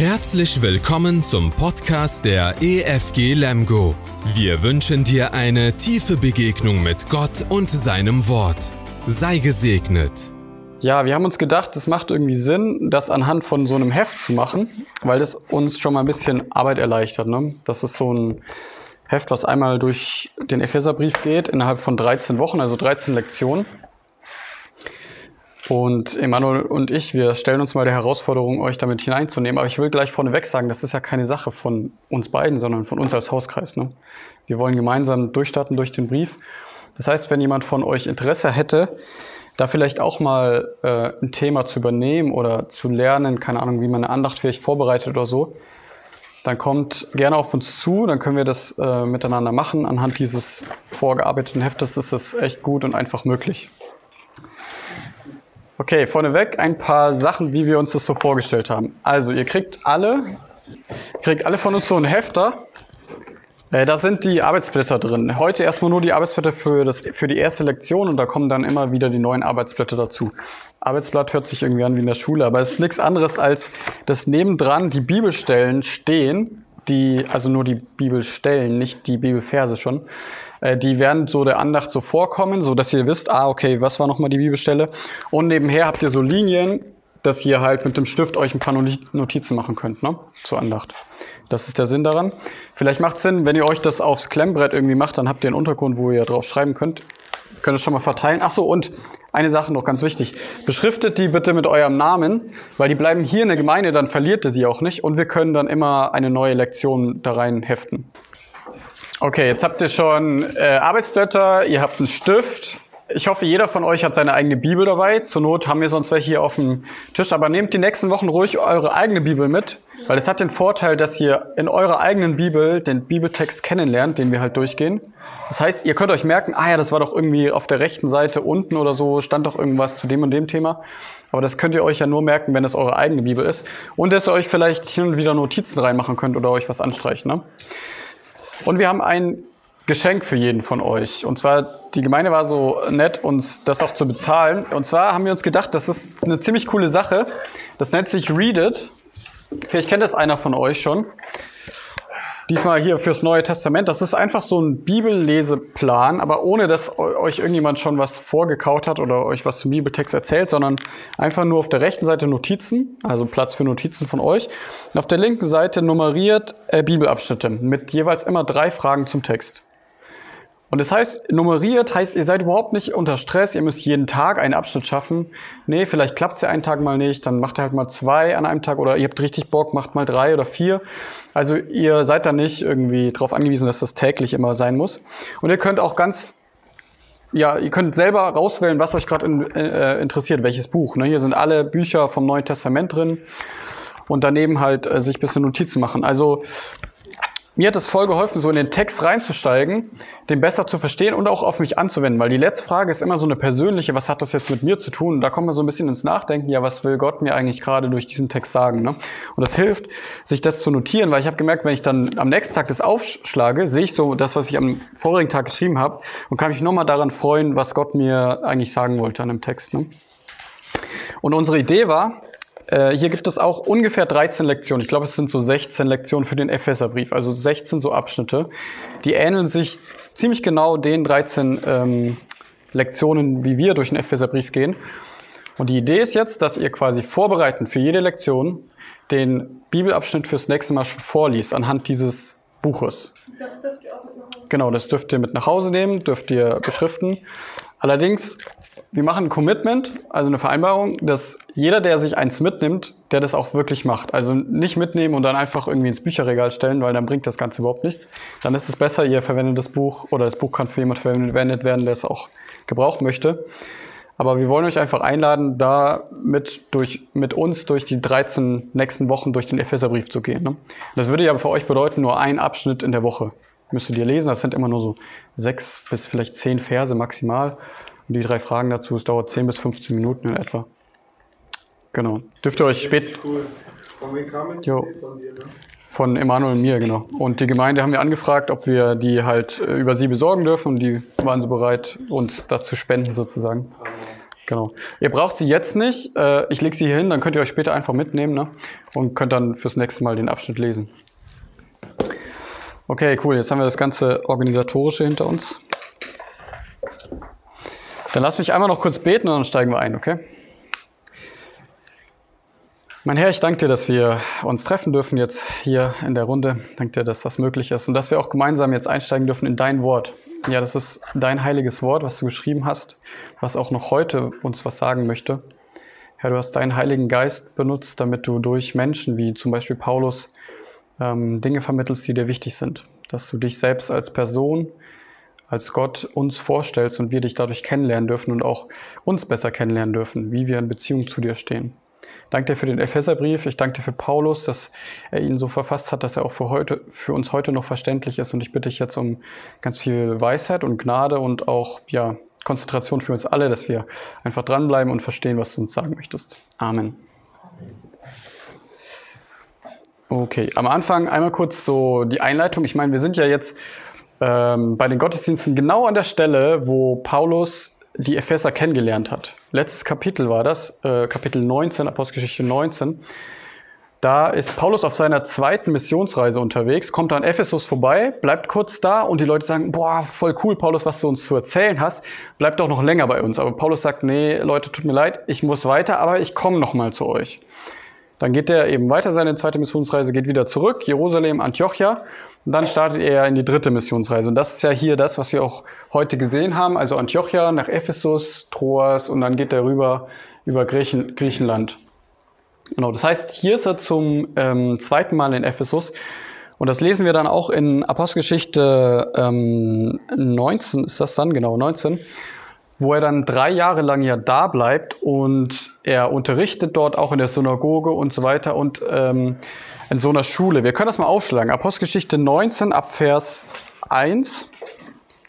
Herzlich willkommen zum Podcast der EFG Lemgo. Wir wünschen dir eine tiefe Begegnung mit Gott und seinem Wort. Sei gesegnet. Ja, wir haben uns gedacht, es macht irgendwie Sinn, das anhand von so einem Heft zu machen, weil das uns schon mal ein bisschen Arbeit erleichtert. Ne? Das ist so ein Heft, was einmal durch den Epheserbrief geht, innerhalb von 13 Wochen, also 13 Lektionen. Und Emanuel und ich, wir stellen uns mal der Herausforderung, euch damit hineinzunehmen. Aber ich will gleich vorneweg sagen, das ist ja keine Sache von uns beiden, sondern von uns als Hauskreis. Ne? Wir wollen gemeinsam durchstarten durch den Brief. Das heißt, wenn jemand von euch Interesse hätte, da vielleicht auch mal äh, ein Thema zu übernehmen oder zu lernen, keine Ahnung, wie man eine Andacht vielleicht vorbereitet oder so, dann kommt gerne auf uns zu, dann können wir das äh, miteinander machen. Anhand dieses vorgearbeiteten Heftes ist es echt gut und einfach möglich. Okay, vorneweg ein paar Sachen, wie wir uns das so vorgestellt haben. Also, ihr kriegt alle, kriegt alle von uns so ein Hefter äh, da sind die Arbeitsblätter drin. Heute erstmal nur die Arbeitsblätter für, das, für die erste Lektion und da kommen dann immer wieder die neuen Arbeitsblätter dazu. Arbeitsblatt hört sich irgendwie an wie in der Schule, aber es ist nichts anderes als, dass nebendran die Bibelstellen stehen, die, also nur die Bibelstellen, nicht die Bibelverse schon. Äh, die werden so der Andacht so vorkommen, so dass ihr wisst, ah, okay, was war nochmal die Bibelstelle? Und nebenher habt ihr so Linien, dass ihr halt mit dem Stift euch ein paar Notizen machen könnt, ne? Zur Andacht. Das ist der Sinn daran. Vielleicht macht es Sinn, wenn ihr euch das aufs Klemmbrett irgendwie macht, dann habt ihr einen Untergrund, wo ihr drauf schreiben könnt. Ihr könnt es schon mal verteilen. Ach so, und eine Sache noch ganz wichtig. Beschriftet die bitte mit eurem Namen, weil die bleiben hier in der Gemeinde, dann verliert ihr sie auch nicht. Und wir können dann immer eine neue Lektion da rein heften. Okay, jetzt habt ihr schon äh, Arbeitsblätter, ihr habt einen Stift, ich hoffe, jeder von euch hat seine eigene Bibel dabei. Zur Not haben wir sonst welche hier auf dem Tisch. Aber nehmt die nächsten Wochen ruhig eure eigene Bibel mit, weil es hat den Vorteil, dass ihr in eurer eigenen Bibel den Bibeltext kennenlernt, den wir halt durchgehen. Das heißt, ihr könnt euch merken, ah ja, das war doch irgendwie auf der rechten Seite unten oder so, stand doch irgendwas zu dem und dem Thema. Aber das könnt ihr euch ja nur merken, wenn es eure eigene Bibel ist. Und dass ihr euch vielleicht hin und wieder Notizen reinmachen könnt oder euch was anstreichen. Ne? Und wir haben ein Geschenk für jeden von euch. Und zwar, die Gemeinde war so nett, uns das auch zu bezahlen. Und zwar haben wir uns gedacht, das ist eine ziemlich coole Sache. Das nennt sich Read It. Vielleicht kennt das einer von euch schon. Diesmal hier fürs Neue Testament. Das ist einfach so ein Bibelleseplan, aber ohne dass euch irgendjemand schon was vorgekaut hat oder euch was zum Bibeltext erzählt, sondern einfach nur auf der rechten Seite Notizen, also Platz für Notizen von euch. Und auf der linken Seite nummeriert äh, Bibelabschnitte mit jeweils immer drei Fragen zum Text. Und das heißt, nummeriert heißt, ihr seid überhaupt nicht unter Stress, ihr müsst jeden Tag einen Abschnitt schaffen. Nee, vielleicht klappt es ja einen Tag mal nicht, dann macht ihr halt mal zwei an einem Tag oder ihr habt richtig Bock, macht mal drei oder vier. Also ihr seid da nicht irgendwie darauf angewiesen, dass das täglich immer sein muss. Und ihr könnt auch ganz ja, ihr könnt selber rauswählen, was euch gerade in, äh, interessiert, welches Buch. Ne? Hier sind alle Bücher vom Neuen Testament drin und daneben halt äh, sich bisschen Notizen machen. Also mir hat es voll geholfen, so in den Text reinzusteigen, den besser zu verstehen und auch auf mich anzuwenden, weil die letzte Frage ist immer so eine persönliche, was hat das jetzt mit mir zu tun? Und da kommt man so ein bisschen ins Nachdenken, ja, was will Gott mir eigentlich gerade durch diesen Text sagen? Ne? Und das hilft, sich das zu notieren, weil ich habe gemerkt, wenn ich dann am nächsten Tag das aufschlage, sehe ich so das, was ich am vorigen Tag geschrieben habe und kann mich nochmal daran freuen, was Gott mir eigentlich sagen wollte an dem Text. Ne? Und unsere Idee war, äh, hier gibt es auch ungefähr 13 Lektionen. Ich glaube, es sind so 16 Lektionen für den Epheserbrief, also 16 so Abschnitte. Die ähneln sich ziemlich genau den 13 ähm, Lektionen, wie wir durch den Epheserbrief gehen. Und die Idee ist jetzt, dass ihr quasi vorbereitend für jede Lektion den Bibelabschnitt fürs nächste Mal schon vorliest, anhand dieses Buches. Das dürft ihr auch mit nach Hause Genau, das dürft ihr mit nach Hause nehmen, dürft ihr beschriften. Allerdings wir machen ein Commitment, also eine Vereinbarung, dass jeder, der sich eins mitnimmt, der das auch wirklich macht. Also nicht mitnehmen und dann einfach irgendwie ins Bücherregal stellen, weil dann bringt das Ganze überhaupt nichts. Dann ist es besser, ihr verwendet das Buch oder das Buch kann für jemand verwendet werden, der es auch gebrauchen möchte. Aber wir wollen euch einfach einladen, da mit, durch, mit uns durch die 13 nächsten Wochen durch den Epheserbrief zu gehen. Ne? Das würde ja für euch bedeuten, nur ein Abschnitt in der Woche müsstet ihr lesen. Das sind immer nur so sechs bis vielleicht zehn Verse maximal. Und die drei Fragen dazu, es dauert 10 bis 15 Minuten in etwa. Genau. Dürft ihr euch spät. Cool. Von wem kam es? Jo. Von dir, ne? Von Emanuel und mir, genau. Und die Gemeinde haben wir angefragt, ob wir die halt äh, über sie besorgen dürfen. Und die waren so bereit, uns das zu spenden, sozusagen. Genau. Ihr braucht sie jetzt nicht. Äh, ich lege sie hier hin, dann könnt ihr euch später einfach mitnehmen ne? und könnt dann fürs nächste Mal den Abschnitt lesen. Okay, cool. Jetzt haben wir das ganze Organisatorische hinter uns. Dann lass mich einmal noch kurz beten und dann steigen wir ein, okay? Mein Herr, ich danke dir, dass wir uns treffen dürfen jetzt hier in der Runde. Danke dir, dass das möglich ist und dass wir auch gemeinsam jetzt einsteigen dürfen in dein Wort. Ja, das ist dein heiliges Wort, was du geschrieben hast, was auch noch heute uns was sagen möchte. Herr, du hast deinen Heiligen Geist benutzt, damit du durch Menschen wie zum Beispiel Paulus ähm, Dinge vermittelst, die dir wichtig sind. Dass du dich selbst als Person, als Gott uns vorstellst und wir dich dadurch kennenlernen dürfen und auch uns besser kennenlernen dürfen, wie wir in Beziehung zu dir stehen danke dir für den Epheserbrief. Ich danke dir für Paulus, dass er ihn so verfasst hat, dass er auch für, heute, für uns heute noch verständlich ist. Und ich bitte dich jetzt um ganz viel Weisheit und Gnade und auch ja, Konzentration für uns alle, dass wir einfach dranbleiben und verstehen, was du uns sagen möchtest. Amen. Okay, am Anfang einmal kurz so die Einleitung. Ich meine, wir sind ja jetzt ähm, bei den Gottesdiensten genau an der Stelle, wo Paulus die Epheser kennengelernt hat. Letztes Kapitel war das, äh, Kapitel 19, Apostelgeschichte 19. Da ist Paulus auf seiner zweiten Missionsreise unterwegs, kommt an Ephesus vorbei, bleibt kurz da und die Leute sagen, boah, voll cool, Paulus, was du uns zu erzählen hast, bleib doch noch länger bei uns. Aber Paulus sagt, nee, Leute, tut mir leid, ich muss weiter, aber ich komme noch mal zu euch. Dann geht er eben weiter seine zweite Missionsreise, geht wieder zurück, Jerusalem, Antiochia und dann startet er in die dritte Missionsreise. Und das ist ja hier das, was wir auch heute gesehen haben. Also Antiochia nach Ephesus, Troas und dann geht er rüber über Griechen, Griechenland. Genau, das heißt, hier ist er zum ähm, zweiten Mal in Ephesus. Und das lesen wir dann auch in Apostelgeschichte ähm, 19, ist das dann? Genau, 19 wo er dann drei Jahre lang ja da bleibt und er unterrichtet dort auch in der Synagoge und so weiter und ähm, in so einer Schule. Wir können das mal aufschlagen. Apostelgeschichte 19 ab Vers 1.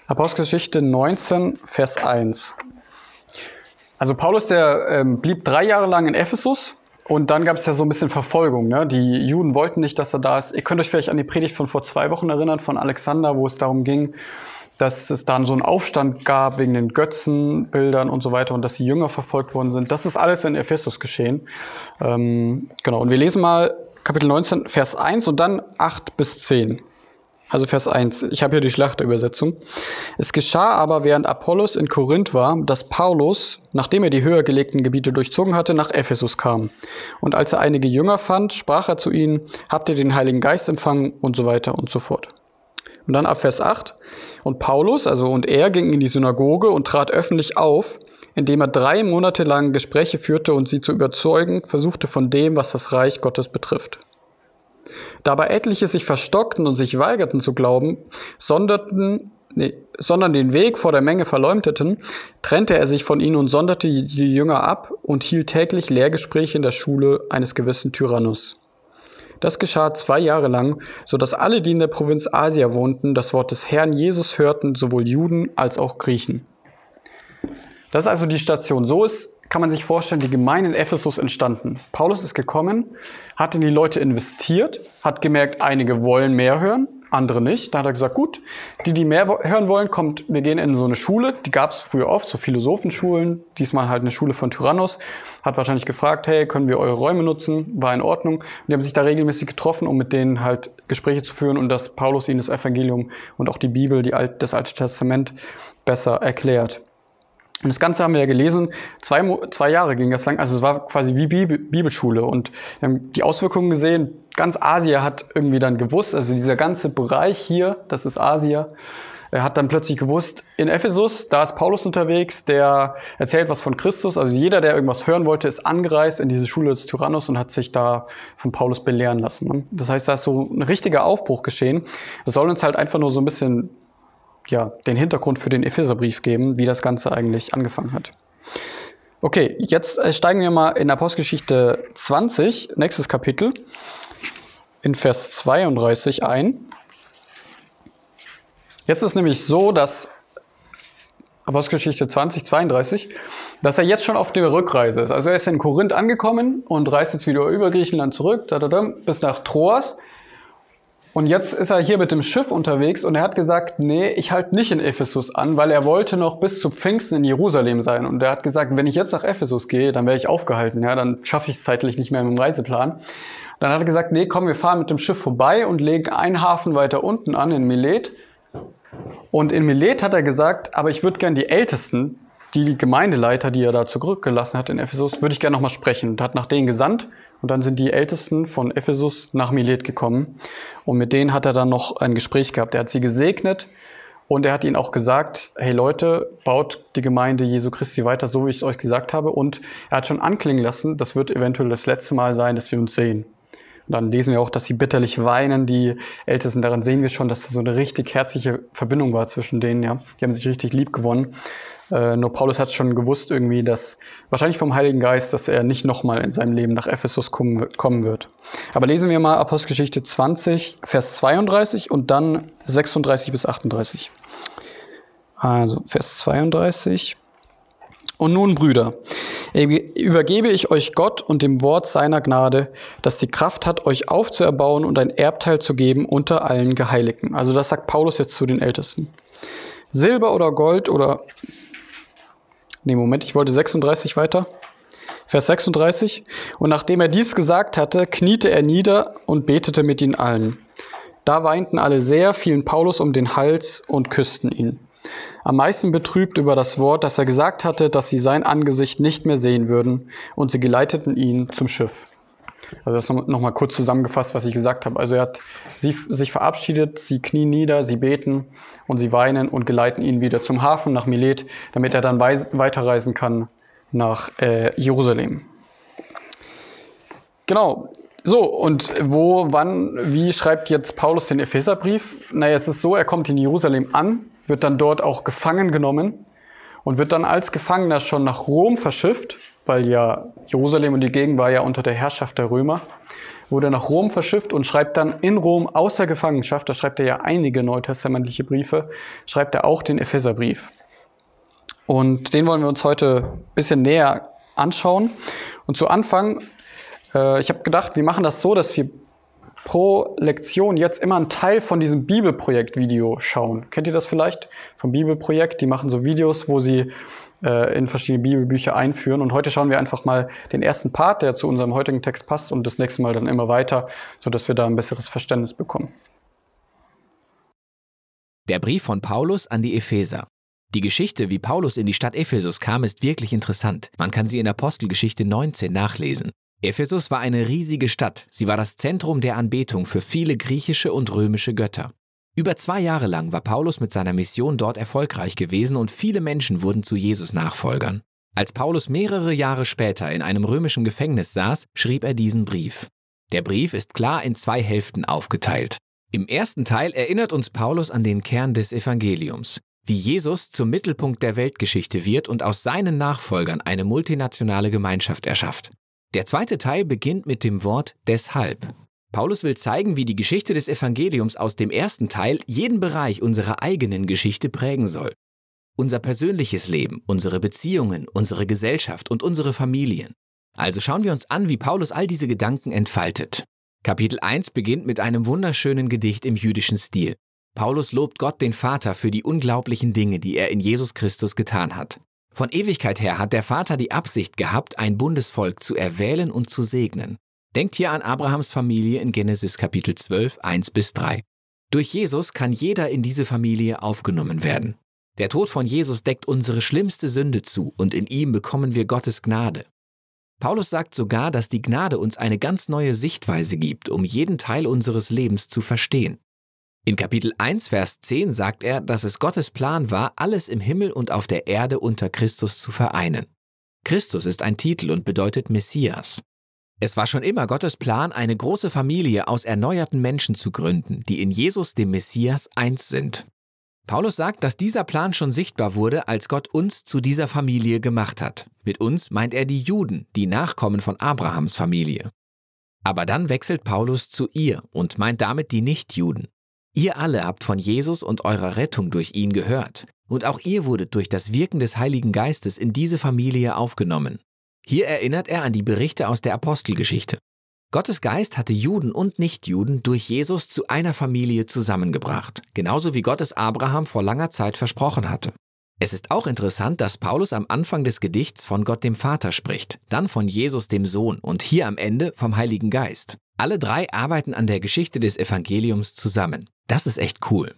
Apostelgeschichte 19, Vers 1. Also Paulus, der ähm, blieb drei Jahre lang in Ephesus und dann gab es ja so ein bisschen Verfolgung. Ne? Die Juden wollten nicht, dass er da ist. Ihr könnt euch vielleicht an die Predigt von vor zwei Wochen erinnern, von Alexander, wo es darum ging, dass es dann so einen Aufstand gab wegen den Götzenbildern und so weiter und dass die Jünger verfolgt worden sind. Das ist alles in Ephesus geschehen. Ähm, genau, und wir lesen mal Kapitel 19, Vers 1 und dann 8 bis 10. Also Vers 1. Ich habe hier die Schlachterübersetzung. Es geschah aber, während Apollos in Korinth war, dass Paulus, nachdem er die höher gelegten Gebiete durchzogen hatte, nach Ephesus kam. Und als er einige Jünger fand, sprach er zu ihnen, habt ihr den Heiligen Geist empfangen und so weiter und so fort. Und dann ab Vers 8. Und Paulus, also und er, ging in die Synagoge und trat öffentlich auf, indem er drei Monate lang Gespräche führte und sie zu überzeugen versuchte von dem, was das Reich Gottes betrifft. Dabei etliche sich verstockten und sich weigerten zu glauben, sonderten, nee, sondern den Weg vor der Menge verleumdeten, trennte er sich von ihnen und sonderte die Jünger ab und hielt täglich Lehrgespräche in der Schule eines gewissen Tyrannus. Das geschah zwei Jahre lang, so dass alle, die in der Provinz Asia wohnten, das Wort des Herrn Jesus hörten, sowohl Juden als auch Griechen. Das ist also die Station. So ist, kann man sich vorstellen, die Gemeinde in Ephesus entstanden. Paulus ist gekommen, hat in die Leute investiert, hat gemerkt, einige wollen mehr hören, andere nicht. Da hat er gesagt, gut, die, die mehr hören wollen, kommt, wir gehen in so eine Schule. Die gab es früher oft, so Philosophenschulen. Diesmal halt eine Schule von Tyrannus. Hat wahrscheinlich gefragt, hey, können wir eure Räume nutzen? War in Ordnung. Und die haben sich da regelmäßig getroffen, um mit denen halt Gespräche zu führen und dass Paulus ihnen das Evangelium und auch die Bibel, die Alt, das Alte Testament besser erklärt. Und das Ganze haben wir ja gelesen, zwei, zwei Jahre ging das lang, also es war quasi wie Bibel, Bibelschule und wir haben die Auswirkungen gesehen, ganz Asien hat irgendwie dann gewusst, also dieser ganze Bereich hier, das ist Asien, er hat dann plötzlich gewusst, in Ephesus, da ist Paulus unterwegs, der erzählt was von Christus. Also jeder, der irgendwas hören wollte, ist angereist in diese Schule des Tyrannus und hat sich da von Paulus belehren lassen. Ne? Das heißt, da ist so ein richtiger Aufbruch geschehen. Das soll uns halt einfach nur so ein bisschen ja, den Hintergrund für den Epheserbrief geben, wie das Ganze eigentlich angefangen hat. Okay, jetzt äh, steigen wir mal in Apostelgeschichte 20, nächstes Kapitel, in Vers 32 ein. Jetzt ist nämlich so, dass Apostelgeschichte 20, 32, dass er jetzt schon auf der Rückreise ist. Also er ist in Korinth angekommen und reist jetzt wieder über Griechenland zurück, da, da, da, bis nach Troas. Und jetzt ist er hier mit dem Schiff unterwegs und er hat gesagt, nee, ich halte nicht in Ephesus an, weil er wollte noch bis zu Pfingsten in Jerusalem sein. Und er hat gesagt, wenn ich jetzt nach Ephesus gehe, dann wäre ich aufgehalten, ja, dann schaffe ich es zeitlich nicht mehr mit dem Reiseplan. Dann hat er gesagt, nee, komm, wir fahren mit dem Schiff vorbei und legen einen Hafen weiter unten an, in Milet. Und in Milet hat er gesagt, aber ich würde gern die Ältesten, die Gemeindeleiter, die er da zurückgelassen hat in Ephesus, würde ich gerne nochmal sprechen. Und hat nach denen gesandt und dann sind die Ältesten von Ephesus nach Milet gekommen. Und mit denen hat er dann noch ein Gespräch gehabt. Er hat sie gesegnet und er hat ihnen auch gesagt, hey Leute, baut die Gemeinde Jesu Christi weiter, so wie ich es euch gesagt habe. Und er hat schon anklingen lassen, das wird eventuell das letzte Mal sein, dass wir uns sehen. Und dann lesen wir auch, dass sie bitterlich weinen, die Ältesten. Daran sehen wir schon, dass da so eine richtig herzliche Verbindung war zwischen denen. Ja, Die haben sich richtig lieb gewonnen. Äh, nur Paulus hat schon gewusst irgendwie, dass wahrscheinlich vom Heiligen Geist, dass er nicht nochmal in seinem Leben nach Ephesus kommen, wird. Aber lesen wir mal Apostelgeschichte 20, Vers 32 und dann 36 bis 38. Also Vers 32. Und nun, Brüder, übergebe ich euch Gott und dem Wort seiner Gnade, das die Kraft hat, euch aufzuerbauen und ein Erbteil zu geben unter allen Geheiligten. Also das sagt Paulus jetzt zu den Ältesten. Silber oder Gold oder Nee, Moment, ich wollte 36 weiter. Vers 36. Und nachdem er dies gesagt hatte, kniete er nieder und betete mit ihnen allen. Da weinten alle sehr, fielen Paulus um den Hals und küssten ihn. Am meisten betrübt über das Wort, das er gesagt hatte, dass sie sein Angesicht nicht mehr sehen würden, und sie geleiteten ihn zum Schiff. Also das ist nochmal kurz zusammengefasst, was ich gesagt habe. Also er hat sie, sich verabschiedet, sie knien nieder, sie beten und sie weinen und geleiten ihn wieder zum Hafen nach Milet, damit er dann weiterreisen kann nach äh, Jerusalem. Genau. So, und wo, wann, wie schreibt jetzt Paulus den Epheserbrief? Naja, es ist so, er kommt in Jerusalem an, wird dann dort auch gefangen genommen und wird dann als Gefangener schon nach Rom verschifft weil ja Jerusalem und die Gegend war ja unter der Herrschaft der Römer, wurde nach Rom verschifft und schreibt dann in Rom aus der Gefangenschaft, da schreibt er ja einige neutestamentliche Briefe, schreibt er auch den Epheserbrief. Und den wollen wir uns heute ein bisschen näher anschauen. Und zu Anfang, äh, ich habe gedacht, wir machen das so, dass wir pro Lektion jetzt immer einen Teil von diesem Bibelprojekt-Video schauen. Kennt ihr das vielleicht vom Bibelprojekt? Die machen so Videos, wo sie äh, in verschiedene Bibelbücher einführen. Und heute schauen wir einfach mal den ersten Part, der zu unserem heutigen Text passt, und das nächste Mal dann immer weiter, sodass wir da ein besseres Verständnis bekommen. Der Brief von Paulus an die Epheser. Die Geschichte, wie Paulus in die Stadt Ephesus kam, ist wirklich interessant. Man kann sie in Apostelgeschichte 19 nachlesen. Ephesus war eine riesige Stadt. Sie war das Zentrum der Anbetung für viele griechische und römische Götter. Über zwei Jahre lang war Paulus mit seiner Mission dort erfolgreich gewesen und viele Menschen wurden zu Jesus Nachfolgern. Als Paulus mehrere Jahre später in einem römischen Gefängnis saß, schrieb er diesen Brief. Der Brief ist klar in zwei Hälften aufgeteilt. Im ersten Teil erinnert uns Paulus an den Kern des Evangeliums, wie Jesus zum Mittelpunkt der Weltgeschichte wird und aus seinen Nachfolgern eine multinationale Gemeinschaft erschafft. Der zweite Teil beginnt mit dem Wort deshalb. Paulus will zeigen, wie die Geschichte des Evangeliums aus dem ersten Teil jeden Bereich unserer eigenen Geschichte prägen soll. Unser persönliches Leben, unsere Beziehungen, unsere Gesellschaft und unsere Familien. Also schauen wir uns an, wie Paulus all diese Gedanken entfaltet. Kapitel 1 beginnt mit einem wunderschönen Gedicht im jüdischen Stil. Paulus lobt Gott den Vater für die unglaublichen Dinge, die er in Jesus Christus getan hat. Von Ewigkeit her hat der Vater die Absicht gehabt, ein Bundesvolk zu erwählen und zu segnen. Denkt hier an Abrahams Familie in Genesis Kapitel 12, 1 bis 3. Durch Jesus kann jeder in diese Familie aufgenommen werden. Der Tod von Jesus deckt unsere schlimmste Sünde zu und in ihm bekommen wir Gottes Gnade. Paulus sagt sogar, dass die Gnade uns eine ganz neue Sichtweise gibt, um jeden Teil unseres Lebens zu verstehen. In Kapitel 1, Vers 10 sagt er, dass es Gottes Plan war, alles im Himmel und auf der Erde unter Christus zu vereinen. Christus ist ein Titel und bedeutet Messias. Es war schon immer Gottes Plan, eine große Familie aus erneuerten Menschen zu gründen, die in Jesus, dem Messias, eins sind. Paulus sagt, dass dieser Plan schon sichtbar wurde, als Gott uns zu dieser Familie gemacht hat. Mit uns meint er die Juden, die Nachkommen von Abrahams Familie. Aber dann wechselt Paulus zu ihr und meint damit die Nichtjuden. Ihr alle habt von Jesus und eurer Rettung durch ihn gehört. Und auch ihr wurdet durch das Wirken des Heiligen Geistes in diese Familie aufgenommen. Hier erinnert er an die Berichte aus der Apostelgeschichte. Gottes Geist hatte Juden und Nichtjuden durch Jesus zu einer Familie zusammengebracht, genauso wie Gott es Abraham vor langer Zeit versprochen hatte. Es ist auch interessant, dass Paulus am Anfang des Gedichts von Gott dem Vater spricht, dann von Jesus dem Sohn und hier am Ende vom Heiligen Geist. Alle drei arbeiten an der Geschichte des Evangeliums zusammen. Das ist echt cool.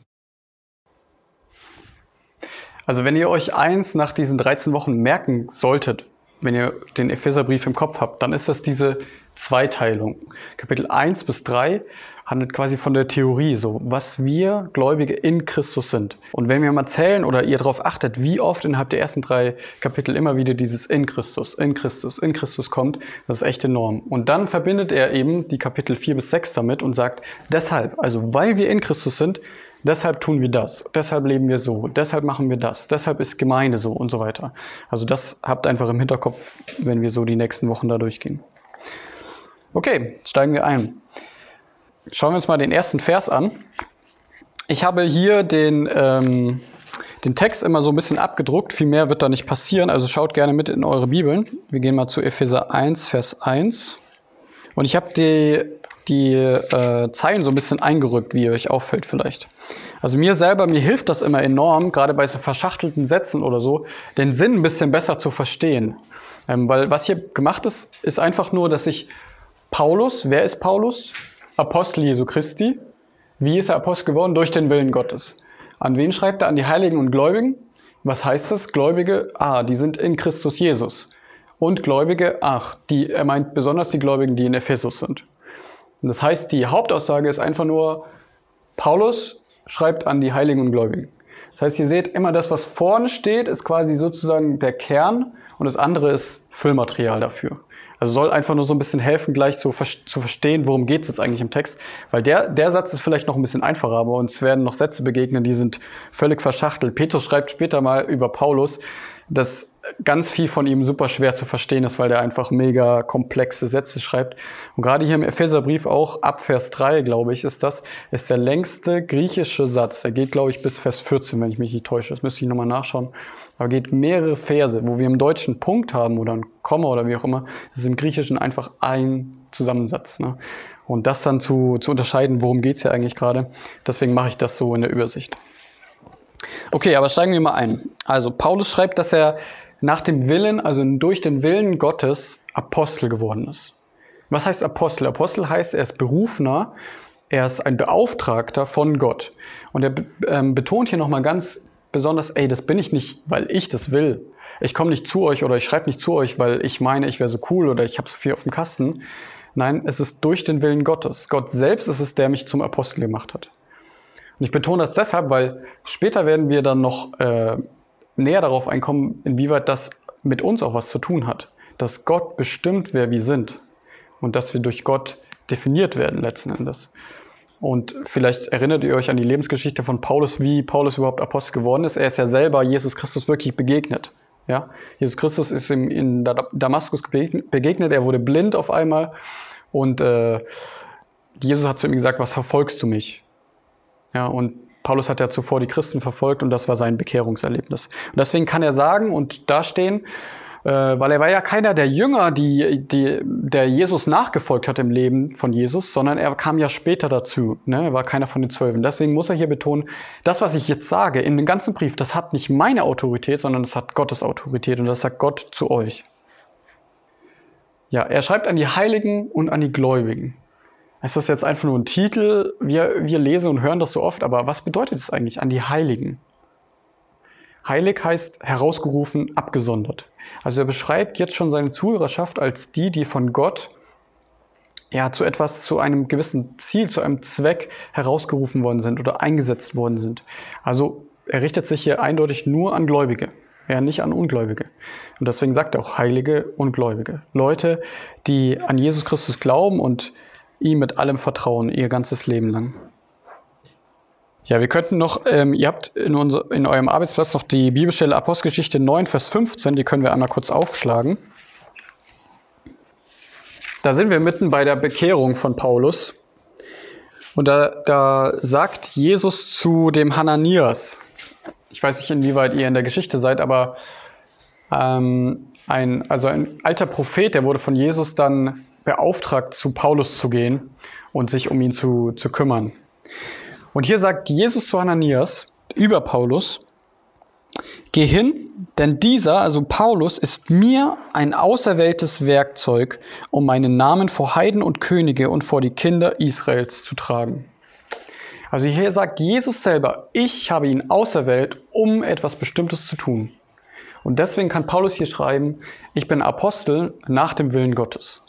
Also wenn ihr euch eins nach diesen 13 Wochen merken solltet, wenn ihr den Epheserbrief im Kopf habt, dann ist das diese Zweiteilung. Kapitel 1 bis 3 handelt quasi von der Theorie, so was wir Gläubige in Christus sind. Und wenn wir mal zählen oder ihr darauf achtet, wie oft innerhalb der ersten drei Kapitel immer wieder dieses in Christus, in Christus, in Christus kommt, das ist echt enorm. Und dann verbindet er eben die Kapitel 4 bis 6 damit und sagt, deshalb, also weil wir in Christus sind, deshalb tun wir das, deshalb leben wir so, deshalb machen wir das, deshalb ist Gemeinde so und so weiter. Also das habt einfach im Hinterkopf, wenn wir so die nächsten Wochen da durchgehen. Okay, steigen wir ein. Schauen wir uns mal den ersten Vers an. Ich habe hier den, ähm, den Text immer so ein bisschen abgedruckt, viel mehr wird da nicht passieren, also schaut gerne mit in eure Bibeln. Wir gehen mal zu Epheser 1, Vers 1. Und ich habe die, die äh, Zeilen so ein bisschen eingerückt, wie ihr euch auffällt vielleicht. Also mir selber, mir hilft das immer enorm, gerade bei so verschachtelten Sätzen oder so, den Sinn ein bisschen besser zu verstehen. Ähm, weil was hier gemacht ist, ist einfach nur, dass ich Paulus, wer ist Paulus? Apostel Jesu Christi. Wie ist er Apostel geworden? Durch den Willen Gottes. An wen schreibt er? An die Heiligen und Gläubigen. Was heißt das? Gläubige, ah, die sind in Christus Jesus. Und Gläubige, ach, die, er meint besonders die Gläubigen, die in Ephesus sind. Und das heißt, die Hauptaussage ist einfach nur, Paulus schreibt an die Heiligen und Gläubigen. Das heißt, ihr seht immer das, was vorne steht, ist quasi sozusagen der Kern und das andere ist Füllmaterial dafür. Also soll einfach nur so ein bisschen helfen, gleich zu, zu verstehen, worum geht es jetzt eigentlich im Text. Weil der, der Satz ist vielleicht noch ein bisschen einfacher, aber uns werden noch Sätze begegnen, die sind völlig verschachtelt. Petrus schreibt später mal über Paulus, dass ganz viel von ihm super schwer zu verstehen ist, weil der einfach mega komplexe Sätze schreibt. Und gerade hier im Epheserbrief auch, ab Vers 3, glaube ich, ist das, ist der längste griechische Satz. Der geht, glaube ich, bis Vers 14, wenn ich mich nicht täusche. Das müsste ich nochmal nachschauen. Aber geht mehrere Verse, wo wir im Deutschen Punkt haben oder ein Komma oder wie auch immer. Das ist im Griechischen einfach ein Zusammensatz. Ne? Und das dann zu, zu unterscheiden, worum geht es hier eigentlich gerade. Deswegen mache ich das so in der Übersicht. Okay, aber steigen wir mal ein. Also Paulus schreibt, dass er nach dem Willen, also durch den Willen Gottes Apostel geworden ist. Was heißt Apostel? Apostel heißt, er ist Berufener, er ist ein Beauftragter von Gott. Und er ähm, betont hier nochmal ganz besonders, ey, das bin ich nicht, weil ich das will. Ich komme nicht zu euch oder ich schreibe nicht zu euch, weil ich meine, ich wäre so cool oder ich habe so viel auf dem Kasten. Nein, es ist durch den Willen Gottes. Gott selbst ist es, der mich zum Apostel gemacht hat. Und ich betone das deshalb, weil später werden wir dann noch äh, näher darauf einkommen, inwieweit das mit uns auch was zu tun hat. Dass Gott bestimmt, wer wir sind und dass wir durch Gott definiert werden letzten Endes. Und vielleicht erinnert ihr euch an die Lebensgeschichte von Paulus, wie Paulus überhaupt Apostel geworden ist. Er ist ja selber Jesus Christus wirklich begegnet. Ja? Jesus Christus ist ihm in Damaskus begegnet, er wurde blind auf einmal und äh, Jesus hat zu ihm gesagt, was verfolgst du mich? Ja, und Paulus hat ja zuvor die Christen verfolgt und das war sein Bekehrungserlebnis. Und deswegen kann er sagen und dastehen, äh, weil er war ja keiner der Jünger, die, die, der Jesus nachgefolgt hat im Leben von Jesus, sondern er kam ja später dazu. Ne? Er war keiner von den Zwölfen. Deswegen muss er hier betonen, das, was ich jetzt sage in dem ganzen Brief, das hat nicht meine Autorität, sondern das hat Gottes Autorität und das sagt Gott zu euch. Ja, er schreibt an die Heiligen und an die Gläubigen. Ist das jetzt einfach nur ein Titel? Wir, wir lesen und hören das so oft, aber was bedeutet es eigentlich an die Heiligen? Heilig heißt herausgerufen, abgesondert. Also er beschreibt jetzt schon seine Zuhörerschaft als die, die von Gott ja, zu etwas, zu einem gewissen Ziel, zu einem Zweck herausgerufen worden sind oder eingesetzt worden sind. Also er richtet sich hier eindeutig nur an Gläubige, ja, nicht an Ungläubige. Und deswegen sagt er auch Heilige und Gläubige. Leute, die an Jesus Christus glauben und ihm mit allem vertrauen, ihr ganzes Leben lang. Ja, wir könnten noch, ähm, ihr habt in, unser, in eurem Arbeitsplatz noch die Bibelstelle Apostelgeschichte 9, Vers 15, die können wir einmal kurz aufschlagen. Da sind wir mitten bei der Bekehrung von Paulus. Und da, da sagt Jesus zu dem Hananias, ich weiß nicht, inwieweit ihr in der Geschichte seid, aber ähm, ein, also ein alter Prophet, der wurde von Jesus dann beauftragt, zu Paulus zu gehen und sich um ihn zu, zu kümmern. Und hier sagt Jesus zu Ananias über Paulus, Geh hin, denn dieser, also Paulus, ist mir ein auserwähltes Werkzeug, um meinen Namen vor Heiden und Könige und vor die Kinder Israels zu tragen. Also hier sagt Jesus selber, ich habe ihn auserwählt, um etwas Bestimmtes zu tun. Und deswegen kann Paulus hier schreiben, ich bin Apostel nach dem Willen Gottes.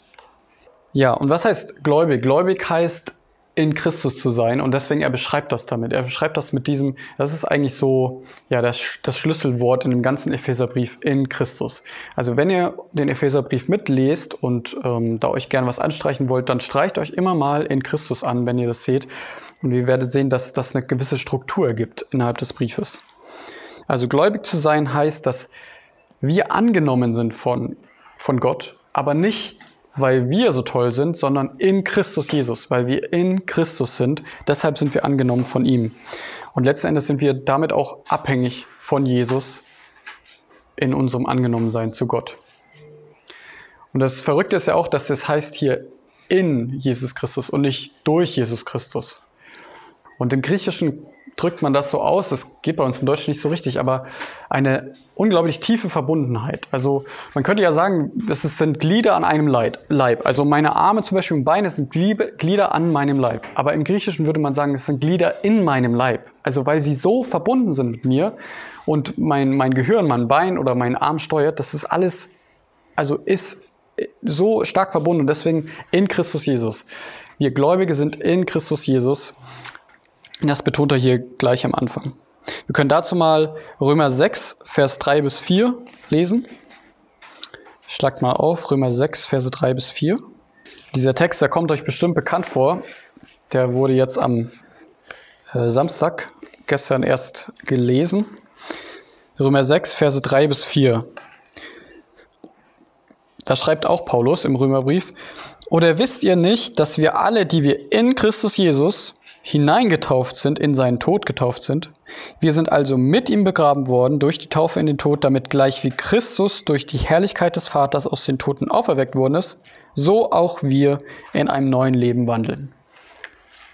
Ja, und was heißt gläubig? Gläubig heißt in Christus zu sein und deswegen er beschreibt das damit. Er beschreibt das mit diesem, das ist eigentlich so ja das, das Schlüsselwort in dem ganzen Epheserbrief in Christus. Also wenn ihr den Epheserbrief mitlest und ähm, da euch gerne was anstreichen wollt, dann streicht euch immer mal in Christus an, wenn ihr das seht und ihr werdet sehen, dass das eine gewisse Struktur gibt innerhalb des Briefes. Also gläubig zu sein heißt, dass wir angenommen sind von von Gott, aber nicht weil wir so toll sind, sondern in Christus Jesus, weil wir in Christus sind. Deshalb sind wir angenommen von ihm. Und letzten Endes sind wir damit auch abhängig von Jesus in unserem Angenommensein zu Gott. Und das Verrückte ist ja auch, dass das heißt hier in Jesus Christus und nicht durch Jesus Christus. Und im Griechischen drückt man das so aus, das geht bei uns im Deutschen nicht so richtig, aber eine unglaublich tiefe Verbundenheit. Also man könnte ja sagen, es sind Glieder an einem Leib. Also meine Arme zum Beispiel und Beine sind Glieder an meinem Leib. Aber im Griechischen würde man sagen, es sind Glieder in meinem Leib. Also weil sie so verbunden sind mit mir und mein, mein Gehirn, mein Bein oder mein Arm steuert, das ist alles, also ist so stark verbunden und deswegen in Christus Jesus. Wir Gläubige sind in Christus Jesus. Das betont er hier gleich am Anfang. Wir können dazu mal Römer 6, Vers 3 bis 4 lesen. Schlagt mal auf, Römer 6, Verse 3 bis 4. Dieser Text, der kommt euch bestimmt bekannt vor. Der wurde jetzt am äh, Samstag gestern erst gelesen. Römer 6, Verse 3 bis 4. Da schreibt auch Paulus im Römerbrief, oder wisst ihr nicht, dass wir alle, die wir in Christus Jesus hineingetauft sind, in seinen Tod getauft sind. Wir sind also mit ihm begraben worden durch die Taufe in den Tod, damit gleich wie Christus durch die Herrlichkeit des Vaters aus den Toten auferweckt worden ist, so auch wir in einem neuen Leben wandeln.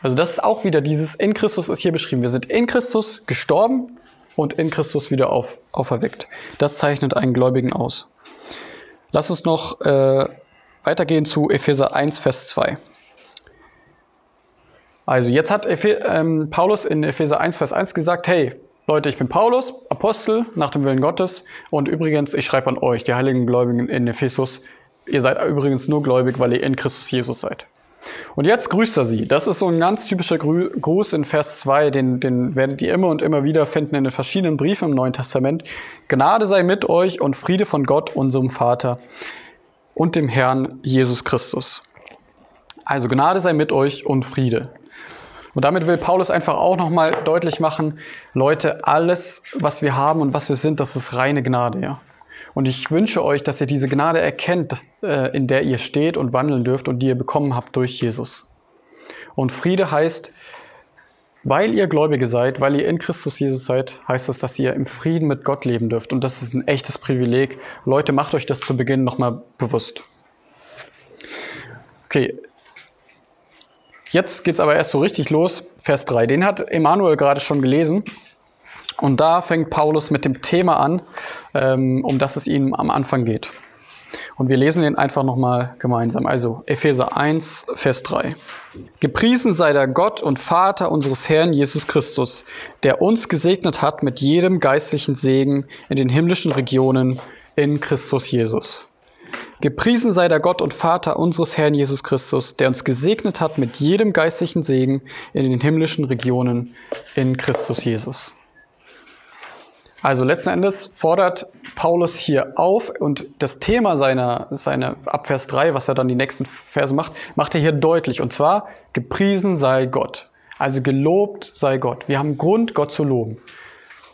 Also das ist auch wieder dieses in Christus ist hier beschrieben. Wir sind in Christus gestorben und in Christus wieder auf, auferweckt. Das zeichnet einen Gläubigen aus. Lass uns noch äh, weitergehen zu Epheser 1, Vers 2. Also jetzt hat ähm, Paulus in Epheser 1, Vers 1 gesagt, hey, Leute, ich bin Paulus, Apostel nach dem Willen Gottes und übrigens, ich schreibe an euch, die heiligen Gläubigen in Ephesus, ihr seid übrigens nur gläubig, weil ihr in Christus Jesus seid. Und jetzt grüßt er sie. Das ist so ein ganz typischer Gruß in Vers 2, den, den werdet ihr immer und immer wieder finden in den verschiedenen Briefen im Neuen Testament. Gnade sei mit euch und Friede von Gott, unserem Vater und dem Herrn Jesus Christus. Also Gnade sei mit euch und Friede. Und damit will Paulus einfach auch nochmal deutlich machen, Leute, alles, was wir haben und was wir sind, das ist reine Gnade, ja. Und ich wünsche euch, dass ihr diese Gnade erkennt, äh, in der ihr steht und wandeln dürft und die ihr bekommen habt durch Jesus. Und Friede heißt, weil ihr Gläubige seid, weil ihr in Christus Jesus seid, heißt das, dass ihr im Frieden mit Gott leben dürft. Und das ist ein echtes Privileg. Leute, macht euch das zu Beginn nochmal bewusst. Okay, Jetzt geht es aber erst so richtig los, Vers 3. Den hat Emanuel gerade schon gelesen. Und da fängt Paulus mit dem Thema an, ähm, um das es ihm am Anfang geht. Und wir lesen den einfach nochmal gemeinsam. Also Epheser 1, Vers 3. Gepriesen sei der Gott und Vater unseres Herrn Jesus Christus, der uns gesegnet hat mit jedem geistlichen Segen in den himmlischen Regionen in Christus Jesus. Gepriesen sei der Gott und Vater unseres Herrn Jesus Christus, der uns gesegnet hat mit jedem geistlichen Segen in den himmlischen Regionen in Christus Jesus. Also letzten Endes fordert Paulus hier auf und das Thema seiner, seiner Abvers 3, was er dann die nächsten Verse macht, macht er hier deutlich. Und zwar, gepriesen sei Gott. Also gelobt sei Gott. Wir haben Grund, Gott zu loben.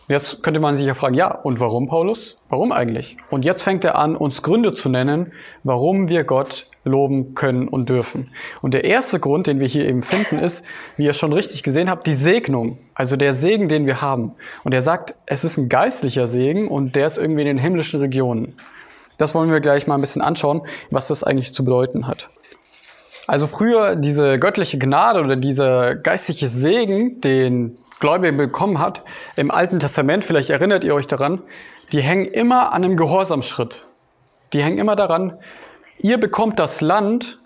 Jetzt könnte man sich ja fragen, ja, und warum Paulus? Warum eigentlich? Und jetzt fängt er an, uns Gründe zu nennen, warum wir Gott loben können und dürfen. Und der erste Grund, den wir hier eben finden, ist, wie ihr schon richtig gesehen habt, die Segnung. Also der Segen, den wir haben. Und er sagt, es ist ein geistlicher Segen und der ist irgendwie in den himmlischen Regionen. Das wollen wir gleich mal ein bisschen anschauen, was das eigentlich zu bedeuten hat. Also früher diese göttliche Gnade oder dieser geistliche Segen, den Gläubiger bekommen hat, im Alten Testament, vielleicht erinnert ihr euch daran, die hängen immer an einem Gehorsamschritt. Die hängen immer daran, ihr bekommt das Land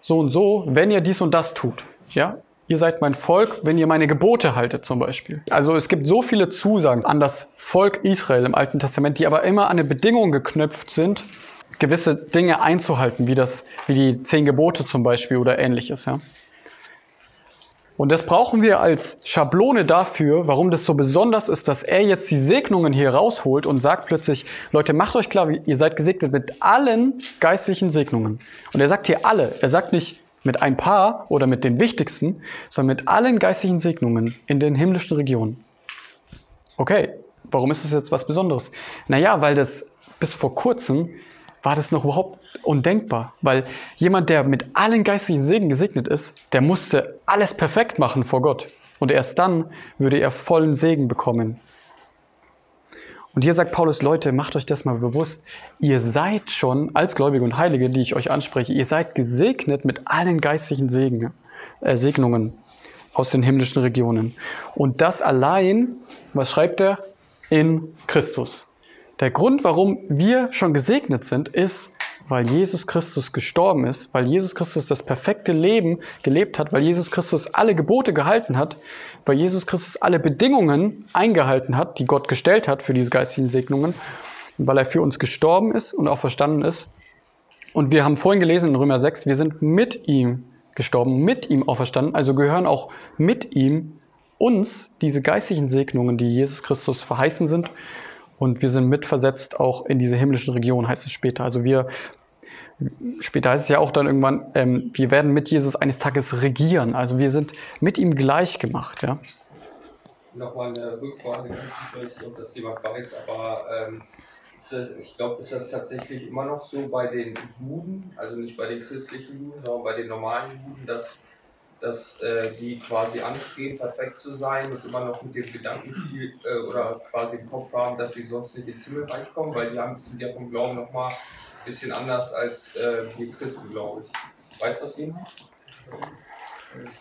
so und so, wenn ihr dies und das tut. Ja? Ihr seid mein Volk, wenn ihr meine Gebote haltet zum Beispiel. Also es gibt so viele Zusagen an das Volk Israel im Alten Testament, die aber immer an eine Bedingung geknüpft sind, gewisse Dinge einzuhalten, wie, das, wie die zehn Gebote zum Beispiel oder ähnliches. Ja? Und das brauchen wir als Schablone dafür, warum das so besonders ist, dass er jetzt die Segnungen hier rausholt und sagt plötzlich, Leute, macht euch klar, ihr seid gesegnet mit allen geistlichen Segnungen. Und er sagt hier alle. Er sagt nicht mit ein paar oder mit den wichtigsten, sondern mit allen geistlichen Segnungen in den himmlischen Regionen. Okay, warum ist das jetzt was Besonderes? Naja, weil das bis vor kurzem war das noch überhaupt undenkbar, weil jemand, der mit allen geistlichen Segen gesegnet ist, der musste alles perfekt machen vor Gott. Und erst dann würde er vollen Segen bekommen. Und hier sagt Paulus, Leute, macht euch das mal bewusst. Ihr seid schon als Gläubige und Heilige, die ich euch anspreche, ihr seid gesegnet mit allen geistlichen Segen, äh, Segnungen aus den himmlischen Regionen. Und das allein, was schreibt er? In Christus. Der Grund, warum wir schon gesegnet sind, ist, weil Jesus Christus gestorben ist, weil Jesus Christus das perfekte Leben gelebt hat, weil Jesus Christus alle Gebote gehalten hat, weil Jesus Christus alle Bedingungen eingehalten hat, die Gott gestellt hat für diese geistigen Segnungen, und weil er für uns gestorben ist und auch verstanden ist. Und wir haben vorhin gelesen in Römer 6, wir sind mit ihm gestorben, mit ihm auferstanden, also gehören auch mit ihm uns diese geistlichen Segnungen, die Jesus Christus verheißen sind. Und wir sind mitversetzt auch in diese himmlischen Region, heißt es später. Also wir, später heißt es ja auch dann irgendwann, ähm, wir werden mit Jesus eines Tages regieren. Also wir sind mit ihm gleich gemacht, ja. Nochmal eine Rückfrage, ich weiß nicht, ob das jemand weiß, aber ähm, ich glaube, ist das tatsächlich immer noch so bei den Juden, also nicht bei den christlichen Juden, sondern bei den normalen Juden, dass dass äh, die quasi anstreben, perfekt zu sein und immer noch mit dem Gedankenspiel äh, oder quasi im Kopf haben, dass sie sonst nicht ins Himmelreich kommen, weil die haben, sind ja vom Glauben nochmal ein bisschen anders als äh, die Christen, glaube ich. Weiß das jemand?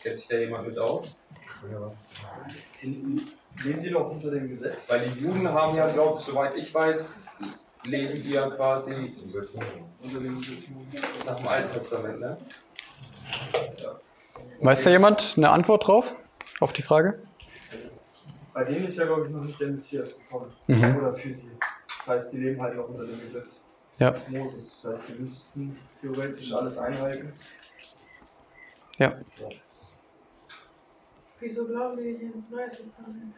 Kennt sich da jemand mit aus? Leben die doch unter dem Gesetz? Weil die Juden haben ja, glaube ich, soweit ich weiß, leben die ja quasi Unter dem Gesetz nach dem Alten Testament, ne? Weiß da jemand eine Antwort drauf, auf die Frage? Bei denen ist ja, glaube ich, noch nicht der Messias gekommen. Mhm. Oder für die. Das heißt, die leben halt noch unter dem Gesetz Ja. Moses. Das heißt, die müssten theoretisch alles einhalten. Ja. Wieso glauben die nicht ins Neue Testament?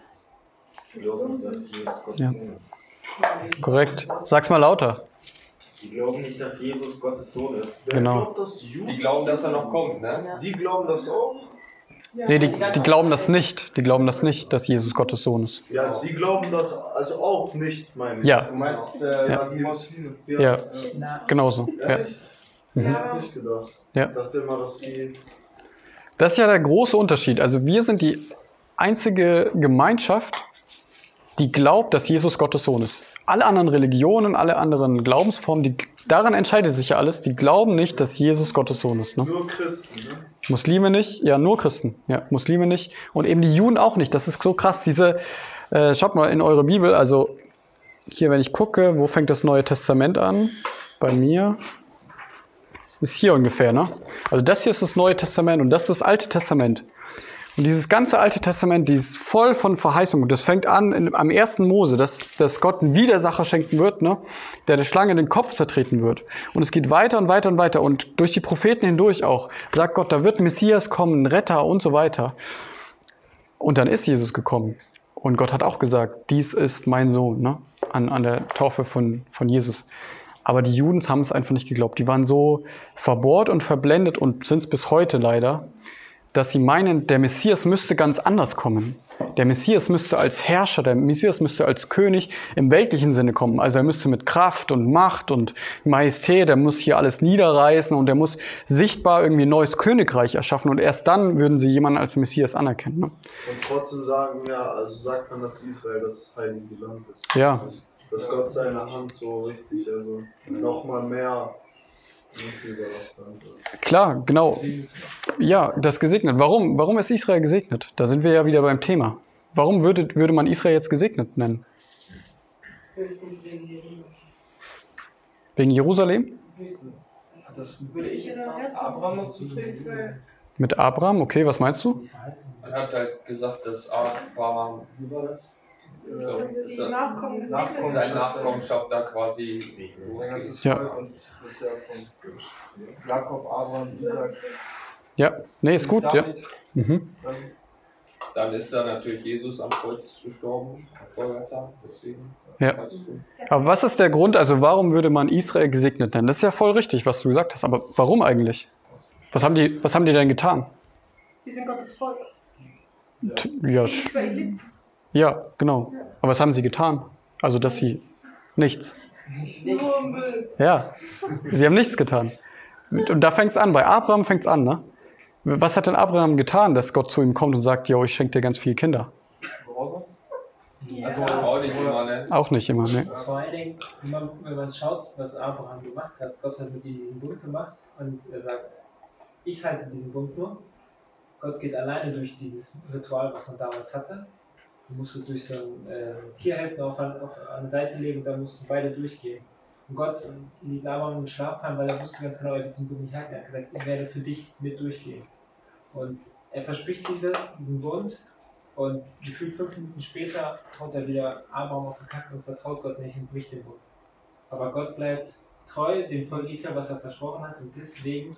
Ja. Korrekt. Sag's mal lauter. Die glauben nicht, dass Jesus Gottes Sohn ist. Wer Genau. glaubt das? Die Die glauben, dass er noch kommt, ne? Die glauben das auch? Nee, die, die glauben das nicht. Die glauben das nicht, dass Jesus Gottes Sohn ist. Ja, die glauben das also auch nicht, meine ich. Ja, Du meinst, äh, Ja. die Muslime? Ja. ja, genauso. Ja. Echt? Ich hätte nicht gedacht. Ja. Ich dachte immer, dass die. Das ist ja der große Unterschied. Also wir sind die einzige Gemeinschaft, die glaubt, dass Jesus Gottes Sohn ist. Alle anderen Religionen, alle anderen Glaubensformen, die, daran entscheidet sich ja alles, die glauben nicht, dass Jesus Gottes Sohn ist. Ne? Nur Christen, ne? Muslime nicht, ja, nur Christen. Ja, Muslime nicht. Und eben die Juden auch nicht. Das ist so krass. Diese, äh, schaut mal in eure Bibel, also hier, wenn ich gucke, wo fängt das Neue Testament an? Bei mir. Ist hier ungefähr, ne? Also das hier ist das Neue Testament und das ist das Alte Testament. Und dieses ganze Alte Testament, die ist voll von Verheißungen. Das fängt an in, am ersten Mose, dass, dass Gott einen Widersacher schenken wird, ne? der der Schlange den Kopf zertreten wird. Und es geht weiter und weiter und weiter. Und durch die Propheten hindurch auch sagt Gott, da wird ein Messias kommen, ein Retter und so weiter. Und dann ist Jesus gekommen. Und Gott hat auch gesagt, dies ist mein Sohn, ne? an, an der Taufe von, von Jesus. Aber die Juden haben es einfach nicht geglaubt. Die waren so verbohrt und verblendet und sind es bis heute leider, dass sie meinen, der Messias müsste ganz anders kommen. Der Messias müsste als Herrscher, der Messias müsste als König im weltlichen Sinne kommen. Also er müsste mit Kraft und Macht und Majestät, er muss hier alles niederreißen und er muss sichtbar irgendwie ein neues Königreich erschaffen. Und erst dann würden sie jemanden als Messias anerkennen. Ne? Und trotzdem sagen wir, also sagt man, dass Israel das heilige Land ist. Ja. Dass, dass Gott seine Hand so richtig, also nochmal mehr Irgendwie war das Ganze. Klar, genau. Ja, das gesegnet. Warum? Warum ist Israel gesegnet? Da sind wir ja wieder beim Thema. Warum würde, würde man Israel jetzt gesegnet nennen? Höchstens wegen Jerusalem. Wegen Jerusalem? Höchstens. Das Würde ich jetzt Abraham noch zu tun? Mit Abraham? Okay, was meinst du? Man hat halt gesagt, dass Abraham, wie war das? Die Nachkommen gesegnet Nachkommen. Seine Nachkommenschaft da quasi Sein losgeht. Ja. Und das ist ja von Jakob, Abraham, Isaac, Ja, nee, ist gut, ja. David. Mhm. Dann Dann ist da natürlich Jesus am Kreuz gestorben, am Feuertag, deswegen. Ja. Aber was ist der Grund, also warum würde man Israel gesegnet nennen? Das ist ja voll richtig, was du gesagt hast. Aber warum eigentlich? Was haben die, was haben die denn getan? Die sind Gottes Volk. Ja, Israeliten. Ja, genau. Aber was haben sie getan? Also, dass sie nichts. Ja, sie haben nichts getan. Und da fängt es an. Bei Abraham fängt es an, ne? Was hat denn Abraham getan, dass Gott zu ihm kommt und sagt, jo, ich schenke dir ganz viele Kinder? Also, Auch nicht immer, ne? Auch nicht immer, ne? Vor allen Dingen, wenn man, wenn man schaut, was Abraham gemacht hat, Gott hat mit ihm diesen Bund gemacht und er sagt, ich halte diesen Bund nur. Gott geht alleine durch dieses Ritual, was man damals hatte. Du musst durch so ein äh, Tierhelfen auf, an, auf eine Seite legen und da mussten beide durchgehen. Und Gott ließ Abraham in den Schlaf fallen, weil er wusste ganz genau, er wird diesen Bund nicht halten. Er hat gesagt, ich werde für dich mit durchgehen. Und er verspricht ihm das, diesen Bund, und gefühlt fünf Minuten später haut er wieder Abraham auf den Kacken und vertraut Gott nicht und bricht den Bund. Aber Gott bleibt treu dem Volk Israel, was er versprochen hat, und deswegen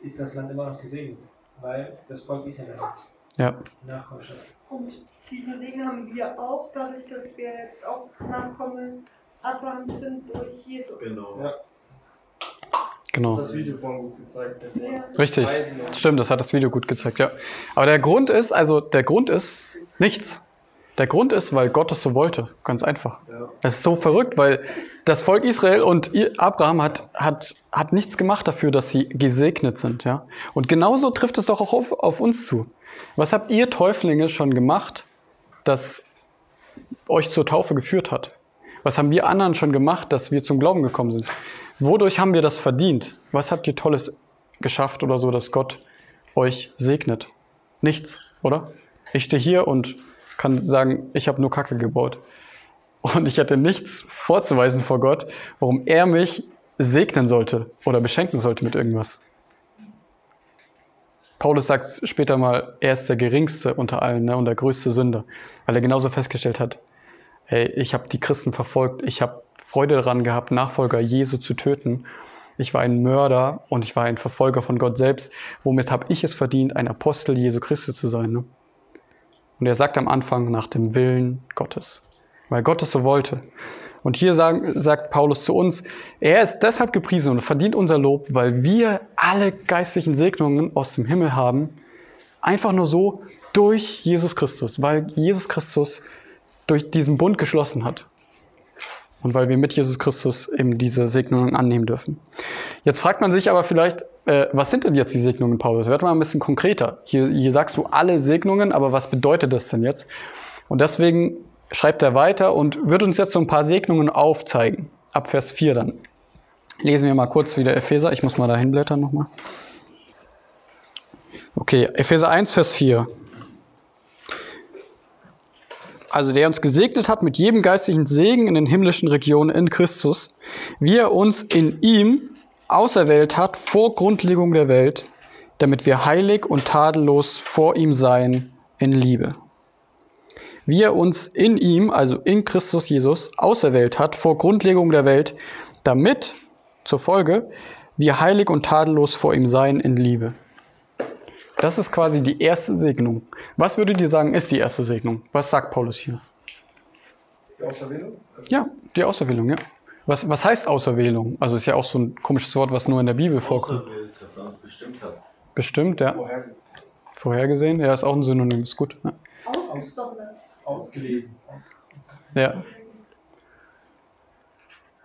ist das Land immer noch gesegnet, weil das Volk Israel hat Ja. Nachkommenschaft. Und diesen Segen haben wir auch, dadurch, dass wir jetzt auch Nachkommen Abrahams sind durch Jesus. Genau. Ja. Genau. Das Video vorhin gut gezeigt. Ja. Richtig. Stimmt, das hat das Video gut gezeigt, ja. Aber der Grund ist, also der Grund ist nichts. Der Grund ist, weil Gott es so wollte. Ganz einfach. Ja. Das ist so verrückt, weil das Volk Israel und Abraham hat, hat, hat nichts gemacht dafür, dass sie gesegnet sind. Ja? Und genauso trifft es doch auch auf, auf uns zu. Was habt ihr Täuflinge schon gemacht, das euch zur Taufe geführt hat? Was haben wir anderen schon gemacht, dass wir zum Glauben gekommen sind? Wodurch haben wir das verdient? Was habt ihr Tolles geschafft oder so, dass Gott euch segnet? Nichts, oder? Ich stehe hier und kann sagen, ich habe nur Kacke gebaut. Und ich hätte nichts vorzuweisen vor Gott, warum er mich segnen sollte oder beschenken sollte mit irgendwas. Paulus sagt später mal, er ist der geringste unter allen ne, und der größte Sünder, weil er genauso festgestellt hat, ey, ich habe die Christen verfolgt, ich habe Freude daran gehabt, Nachfolger Jesu zu töten. Ich war ein Mörder und ich war ein Verfolger von Gott selbst. Womit habe ich es verdient, ein Apostel Jesu Christi zu sein? Ne? Und er sagt am Anfang nach dem Willen Gottes, weil Gott es so wollte. Und hier sagen, sagt Paulus zu uns, er ist deshalb gepriesen und verdient unser Lob, weil wir alle geistlichen Segnungen aus dem Himmel haben, einfach nur so durch Jesus Christus, weil Jesus Christus durch diesen Bund geschlossen hat. Und weil wir mit Jesus Christus eben diese Segnungen annehmen dürfen. Jetzt fragt man sich aber vielleicht, äh, was sind denn jetzt die Segnungen, Paulus? Werd mal ein bisschen konkreter. Hier, hier sagst du alle Segnungen, aber was bedeutet das denn jetzt? Und deswegen schreibt er weiter und wird uns jetzt so ein paar Segnungen aufzeigen. Ab Vers 4 dann. Lesen wir mal kurz wieder Epheser. Ich muss mal da hinblättern nochmal. Okay, Epheser 1, Vers 4. Also der uns gesegnet hat mit jedem geistlichen Segen in den himmlischen Regionen in Christus, wie er uns in ihm auserwählt hat vor Grundlegung der Welt, damit wir heilig und tadellos vor ihm seien in Liebe. Wie er uns in ihm, also in Christus Jesus, auserwählt hat vor Grundlegung der Welt, damit, zur Folge, wir heilig und tadellos vor ihm seien in Liebe. Das ist quasi die erste Segnung. Was würdet ihr sagen, ist die erste Segnung? Was sagt Paulus hier? Die Auserwählung? Ja, die Auserwählung, ja. Was, was heißt Auserwählung? Also ist ja auch so ein komisches Wort, was nur in der Bibel vorkommt. Auserwählt, dass er uns bestimmt hat. Bestimmt, ja. Vorhergesehen. Vorhergesehen, ja, ist auch ein Synonym, ist gut. Ja. Ausgesondert. Ausgelesen. Aus, ja.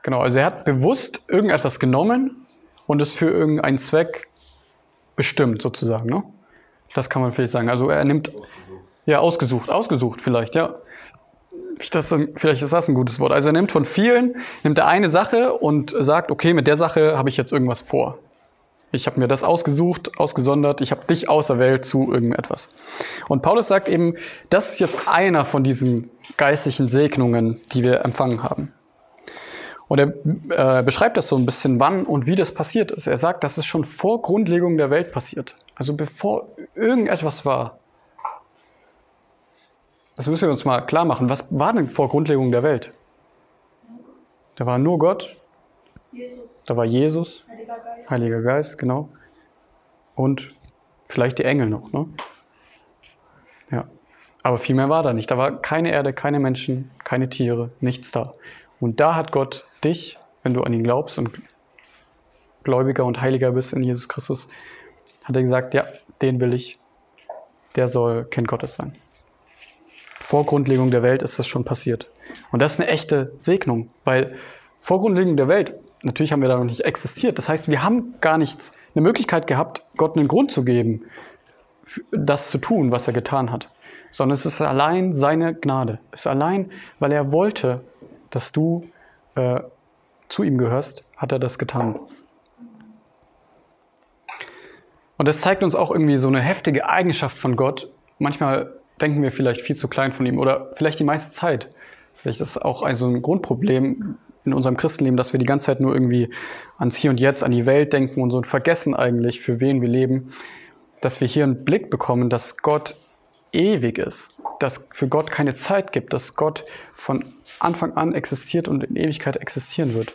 Genau, also er hat bewusst irgendetwas genommen und es für irgendeinen Zweck bestimmt, sozusagen. Ne? Das kann man vielleicht sagen. Also er nimmt, Ausgesucht. ja, ausgesucht, ausgesucht vielleicht, ja. das, vielleicht ist das ein gutes Wort. Also er nimmt von vielen, nimmt er eine Sache und sagt, okay, mit der Sache habe ich jetzt irgendwas vor. Ich habe mir das ausgesucht, ausgesondert, ich habe dich auserwählt zu irgendetwas. Und Paulus sagt eben, das ist jetzt einer von diesen geistlichen Segnungen, die wir empfangen haben. Und er äh, beschreibt das so ein bisschen, wann und wie das passiert ist. Er sagt, das ist schon vor Grundlegung der Welt passiert. Also bevor irgendetwas war. Das müssen wir uns mal klar machen. Was war denn vor Grundlegung der Welt? Da war nur Gott. Jesus, Da war Jesus, Heiliger Geist. Heiliger Geist, genau. Und vielleicht die Engel noch, ne? Ja. Aber viel mehr war da nicht. Da war keine Erde, keine Menschen, keine Tiere, nichts da. Und da hat Gott dich, wenn du an ihn glaubst und Gläubiger und Heiliger bist in Jesus Christus, hat er gesagt, ja, den will ich. Der soll Kind Gottes sein. Vor Grundlegung der Welt ist das schon passiert. Und das ist eine echte Segnung, weil vor Grundlegung der Welt, natürlich haben wir da noch nicht existiert. Das heißt, wir haben gar nicht eine Möglichkeit gehabt, Gott einen Grund zu geben, das zu tun, was er getan hat. Sondern es ist allein seine Gnade. Es ist allein, weil er wollte, dass du äh, zu ihm gehörst, hat er das getan. Und das zeigt uns auch irgendwie so eine heftige Eigenschaft von Gott. Manchmal denken wir vielleicht viel zu klein von ihm oder vielleicht die meiste Zeit. Vielleicht ist auch also ein Grundproblem in unserem Christenleben, dass wir die ganze Zeit nur irgendwie ans Hier und Jetzt, an die Welt denken und so und vergessen eigentlich, für wen wir leben. Dass wir hier einen Blick bekommen, dass Gott ewig ist, dass für Gott keine Zeit gibt, dass Gott von Anfang an existiert und in Ewigkeit existieren wird.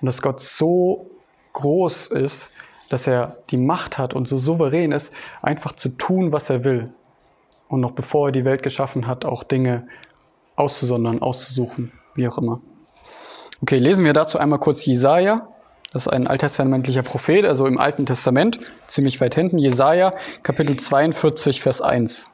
Und dass Gott so groß ist, dass er die Macht hat und so souverän ist, einfach zu tun, was er will. Und noch bevor er die Welt geschaffen hat, auch Dinge auszusondern, auszusuchen, wie auch immer. Okay, lesen wir dazu einmal kurz Jesaja. Das ist ein alttestamentlicher Prophet, also im Alten Testament, ziemlich weit hinten. Jesaja, Kapitel 42, Vers 1.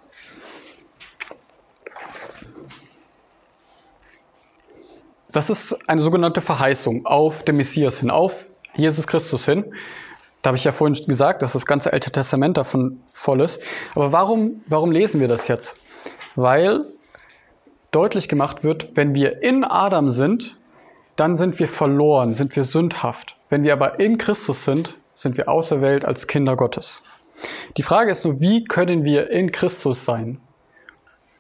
Das ist eine sogenannte Verheißung auf den Messias hin, auf Jesus Christus hin. Da habe ich ja vorhin gesagt, dass das ganze Alte Testament davon voll ist. Aber warum, warum lesen wir das jetzt? Weil deutlich gemacht wird, wenn wir in Adam sind, dann sind wir verloren, sind wir sündhaft. Wenn wir aber in Christus sind, sind wir auserwählt als Kinder Gottes. Die Frage ist nur, wie können wir in Christus sein?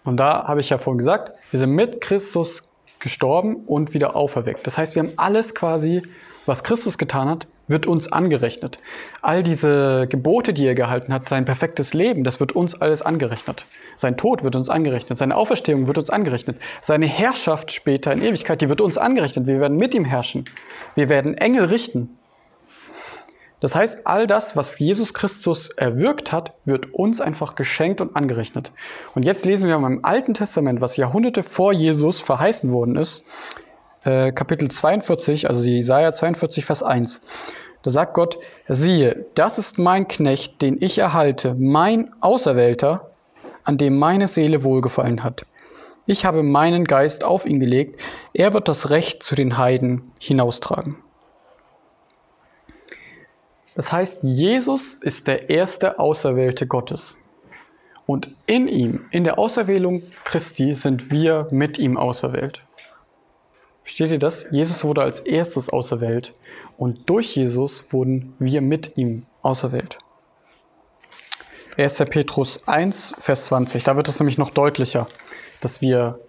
Und da habe ich ja vorhin gesagt, wir sind mit Christus gestorben und wieder auferweckt. Das heißt, wir haben alles quasi, was Christus getan hat, wird uns angerechnet. All diese Gebote, die er gehalten hat, sein perfektes Leben, das wird uns alles angerechnet. Sein Tod wird uns angerechnet, seine Auferstehung wird uns angerechnet, seine Herrschaft später in Ewigkeit, die wird uns angerechnet. Wir werden mit ihm herrschen. Wir werden Engel richten. Das heißt, all das, was Jesus Christus erwirkt hat, wird uns einfach geschenkt und angerechnet. Und jetzt lesen wir im Alten Testament, was Jahrhunderte vor Jesus verheißen worden ist, äh, Kapitel 42, also Jesaja 42, Vers 1. Da sagt Gott, siehe, das ist mein Knecht, den ich erhalte, mein Auserwählter, an dem meine Seele wohlgefallen hat. Ich habe meinen Geist auf ihn gelegt, er wird das Recht zu den Heiden hinaustragen. Das heißt, Jesus ist der erste Auserwählte Gottes. Und in ihm, in der Auserwählung Christi, sind wir mit ihm auserwählt. Versteht ihr das? Jesus wurde als erstes auserwählt und durch Jesus wurden wir mit ihm auserwählt. 1. Petrus 1, Vers 20. Da wird es nämlich noch deutlicher, dass wir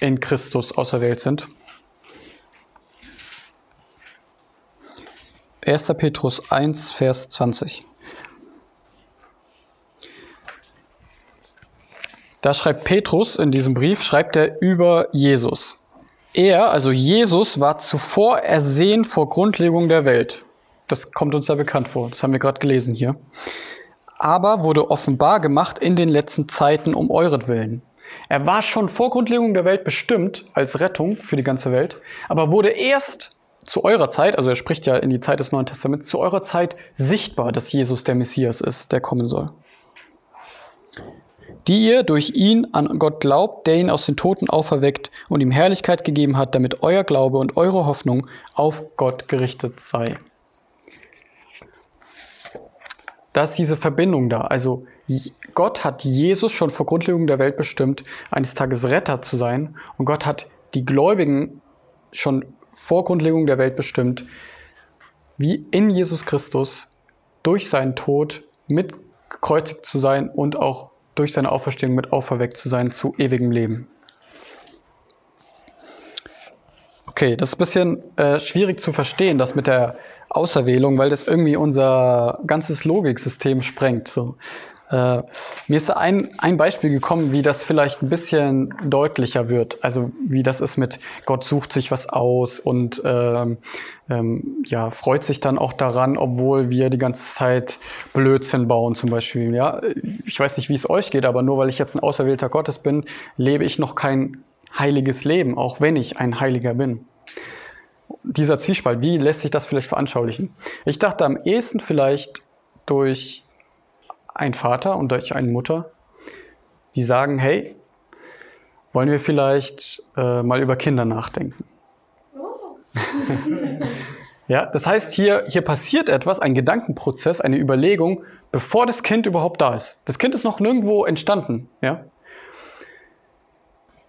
in Christus auserwählt sind. 1. Petrus 1, Vers 20. Da schreibt Petrus in diesem Brief, schreibt er über Jesus. Er, also Jesus, war zuvor ersehen vor Grundlegung der Welt. Das kommt uns ja bekannt vor, das haben wir gerade gelesen hier. Aber wurde offenbar gemacht in den letzten Zeiten um euretwillen. Er war schon vor Grundlegung der Welt bestimmt als Rettung für die ganze Welt, aber wurde erst zu eurer Zeit, also er spricht ja in die Zeit des Neuen Testaments, zu eurer Zeit sichtbar, dass Jesus der Messias ist, der kommen soll. Die ihr durch ihn an Gott glaubt, der ihn aus den Toten auferweckt und ihm Herrlichkeit gegeben hat, damit euer Glaube und eure Hoffnung auf Gott gerichtet sei. Da ist diese Verbindung da. Also Gott hat Jesus schon vor Grundlegung der Welt bestimmt, eines Tages Retter zu sein. Und Gott hat die Gläubigen schon vor Grundlegung der Welt bestimmt, wie in Jesus Christus durch seinen Tod mitgekreuzigt zu sein und auch durch seine Auferstehung mit auferweckt zu sein zu ewigem Leben. Okay, das ist ein bisschen äh, schwierig zu verstehen, das mit der Auserwählung, weil das irgendwie unser ganzes Logiksystem sprengt. So. Äh, mir ist ein, ein Beispiel gekommen, wie das vielleicht ein bisschen deutlicher wird. Also wie das ist mit Gott sucht sich was aus und ähm, ähm, ja, freut sich dann auch daran, obwohl wir die ganze Zeit Blödsinn bauen zum Beispiel. Ja? Ich weiß nicht, wie es euch geht, aber nur weil ich jetzt ein Auserwählter Gottes bin, lebe ich noch kein heiliges Leben, auch wenn ich ein Heiliger bin. Dieser Zwiespalt, wie lässt sich das vielleicht veranschaulichen? Ich dachte am ehesten vielleicht durch ein Vater und durch eine Mutter, die sagen, hey, wollen wir vielleicht äh, mal über Kinder nachdenken? Oh. ja, das heißt, hier, hier passiert etwas, ein Gedankenprozess, eine Überlegung, bevor das Kind überhaupt da ist. Das Kind ist noch nirgendwo entstanden. Ja?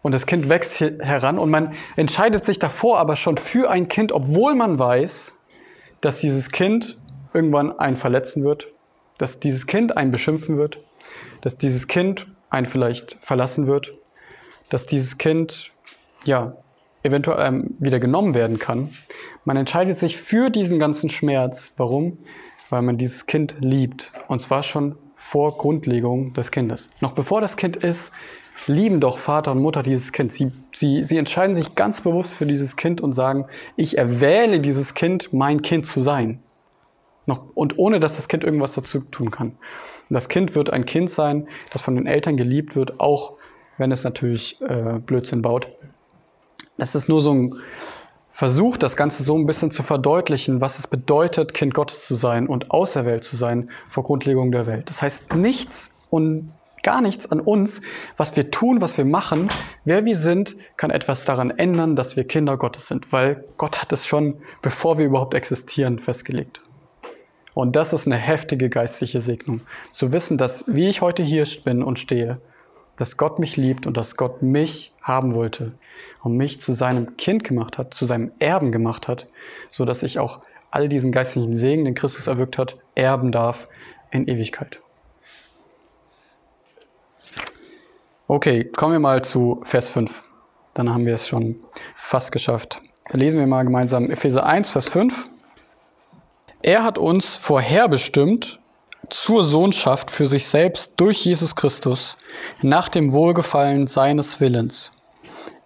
Und das Kind wächst heran und man entscheidet sich davor aber schon für ein Kind, obwohl man weiß, dass dieses Kind irgendwann einen verletzen wird, dass dieses Kind einen beschimpfen wird, dass dieses Kind einen vielleicht verlassen wird, dass dieses Kind ja eventuell ähm, wieder genommen werden kann. Man entscheidet sich für diesen ganzen Schmerz. Warum? Weil man dieses Kind liebt. Und zwar schon vor Grundlegung des Kindes. Noch bevor das Kind ist, lieben doch Vater und Mutter dieses Kind. Sie, sie, sie entscheiden sich ganz bewusst für dieses Kind und sagen, ich erwähle dieses Kind, mein Kind zu sein. Noch, und ohne dass das Kind irgendwas dazu tun kann. Das Kind wird ein Kind sein, das von den Eltern geliebt wird, auch wenn es natürlich äh, Blödsinn baut. Das ist nur so ein Versuch, das Ganze so ein bisschen zu verdeutlichen, was es bedeutet, Kind Gottes zu sein und auserwählt zu sein vor Grundlegung der Welt. Das heißt, nichts und gar nichts an uns, was wir tun, was wir machen, wer wir sind, kann etwas daran ändern, dass wir Kinder Gottes sind, weil Gott hat es schon, bevor wir überhaupt existieren, festgelegt. Und das ist eine heftige geistliche Segnung. Zu wissen, dass wie ich heute hier bin und stehe, dass Gott mich liebt und dass Gott mich haben wollte und mich zu seinem Kind gemacht hat, zu seinem Erben gemacht hat, so dass ich auch all diesen geistlichen Segen, den Christus erwirkt hat, erben darf in Ewigkeit. Okay, kommen wir mal zu Vers 5. Dann haben wir es schon fast geschafft. Lesen wir mal gemeinsam Epheser 1, Vers 5. Er hat uns vorherbestimmt zur Sohnschaft für sich selbst durch Jesus Christus nach dem Wohlgefallen seines Willens.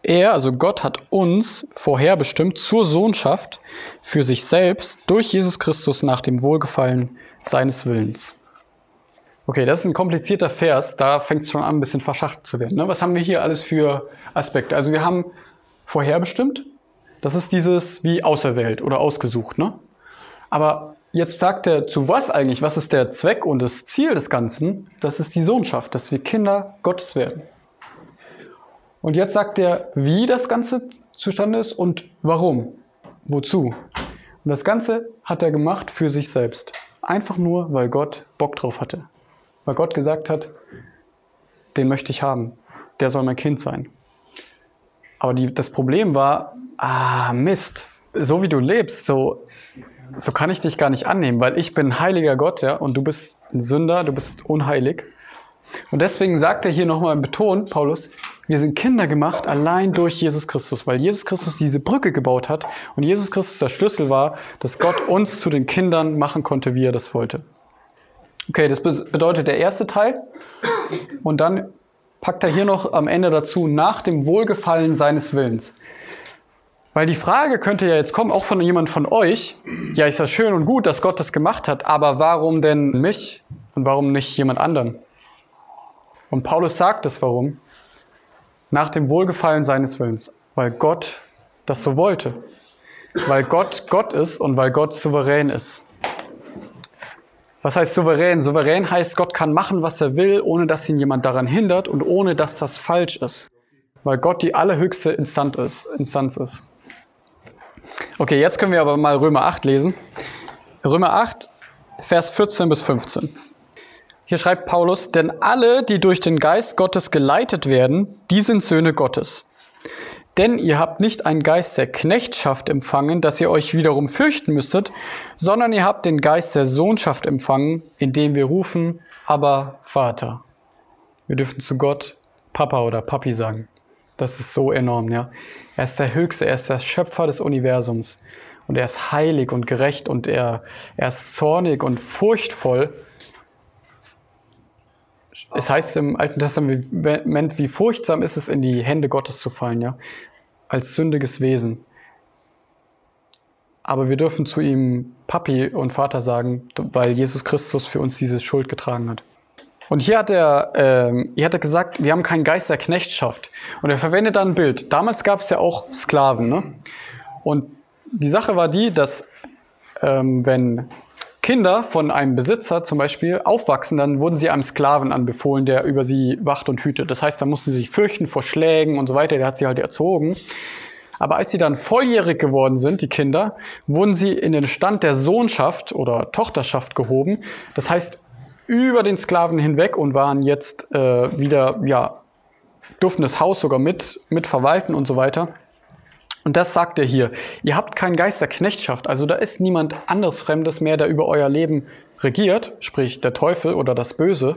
Er, also Gott, hat uns vorherbestimmt zur Sohnschaft für sich selbst durch Jesus Christus nach dem Wohlgefallen seines Willens. Okay, das ist ein komplizierter Vers, da fängt es schon an, ein bisschen verschacht zu werden. Ne? Was haben wir hier alles für Aspekte? Also wir haben vorherbestimmt, das ist dieses wie auserwählt oder ausgesucht. Ne? Aber jetzt sagt er, zu was eigentlich? Was ist der Zweck und das Ziel des Ganzen? Das ist die Sohnschaft, dass wir Kinder Gottes werden. Und jetzt sagt er, wie das Ganze zustande ist und warum, wozu. Und das Ganze hat er gemacht für sich selbst. Einfach nur, weil Gott Bock drauf hatte. Weil Gott gesagt hat, den möchte ich haben. Der soll mein Kind sein. Aber die, das Problem war, ah, Mist. So wie du lebst, so so kann ich dich gar nicht annehmen, weil ich bin heiliger Gott, ja, und du bist ein Sünder, du bist unheilig. Und deswegen sagt er hier nochmal betont, Paulus, wir sind Kinder gemacht allein durch Jesus Christus, weil Jesus Christus diese Brücke gebaut hat und Jesus Christus der Schlüssel war, dass Gott uns zu den Kindern machen konnte, wie er das wollte. Okay, das bedeutet der erste Teil. Und dann packt er hier noch am Ende dazu, nach dem Wohlgefallen seines Willens. Weil die Frage könnte ja jetzt kommen, auch von jemand von euch, ja, ist ja schön und gut, dass Gott das gemacht hat, aber warum denn mich und warum nicht jemand anderen? Und Paulus sagt es warum. Nach dem Wohlgefallen seines Willens, weil Gott das so wollte. Weil Gott Gott ist und weil Gott souverän ist. Was heißt souverän? Souverän heißt, Gott kann machen, was er will, ohne dass ihn jemand daran hindert und ohne dass das falsch ist. Weil Gott die allerhöchste Instanz ist. Instanz ist. Okay, jetzt können wir aber mal Römer 8 lesen. Römer 8, Vers 14 bis 15. Hier schreibt Paulus, denn alle, die durch den Geist Gottes geleitet werden, die sind Söhne Gottes. Denn ihr habt nicht einen Geist der Knechtschaft empfangen, dass ihr euch wiederum fürchten müsstet, sondern ihr habt den Geist der Sohnschaft empfangen, indem wir rufen, aber Vater. Wir dürfen zu Gott Papa oder Papi sagen. Das ist so enorm, ja. Er ist der Höchste, er ist der Schöpfer des Universums. Und er ist heilig und gerecht und er, er ist zornig und furchtvoll. Es heißt im Alten Testament, wie furchtsam ist es, in die Hände Gottes zu fallen, ja, als sündiges Wesen. Aber wir dürfen zu ihm Papi und Vater sagen, weil Jesus Christus für uns diese Schuld getragen hat. Und hier hat er, ähm, hier hat er gesagt, wir haben keinen Geist der Knechtschaft. Und er verwendet da ein Bild. Damals gab es ja auch Sklaven. Ne? Und die Sache war die, dass ähm, wenn Kinder von einem Besitzer zum Beispiel aufwachsen, dann wurden sie einem Sklaven anbefohlen, der über sie wacht und hütet. Das heißt, da mussten sie sich fürchten vor Schlägen und so weiter. Der hat sie halt erzogen. Aber als sie dann volljährig geworden sind, die Kinder, wurden sie in den Stand der Sohnschaft oder Tochterschaft gehoben. Das heißt, über den Sklaven hinweg und waren jetzt äh, wieder, ja, durften das Haus sogar mit, mit verwalten und so weiter. Und das sagt er hier. Ihr habt keinen Geist der Knechtschaft. Also da ist niemand anderes Fremdes mehr, der über euer Leben regiert, sprich der Teufel oder das Böse,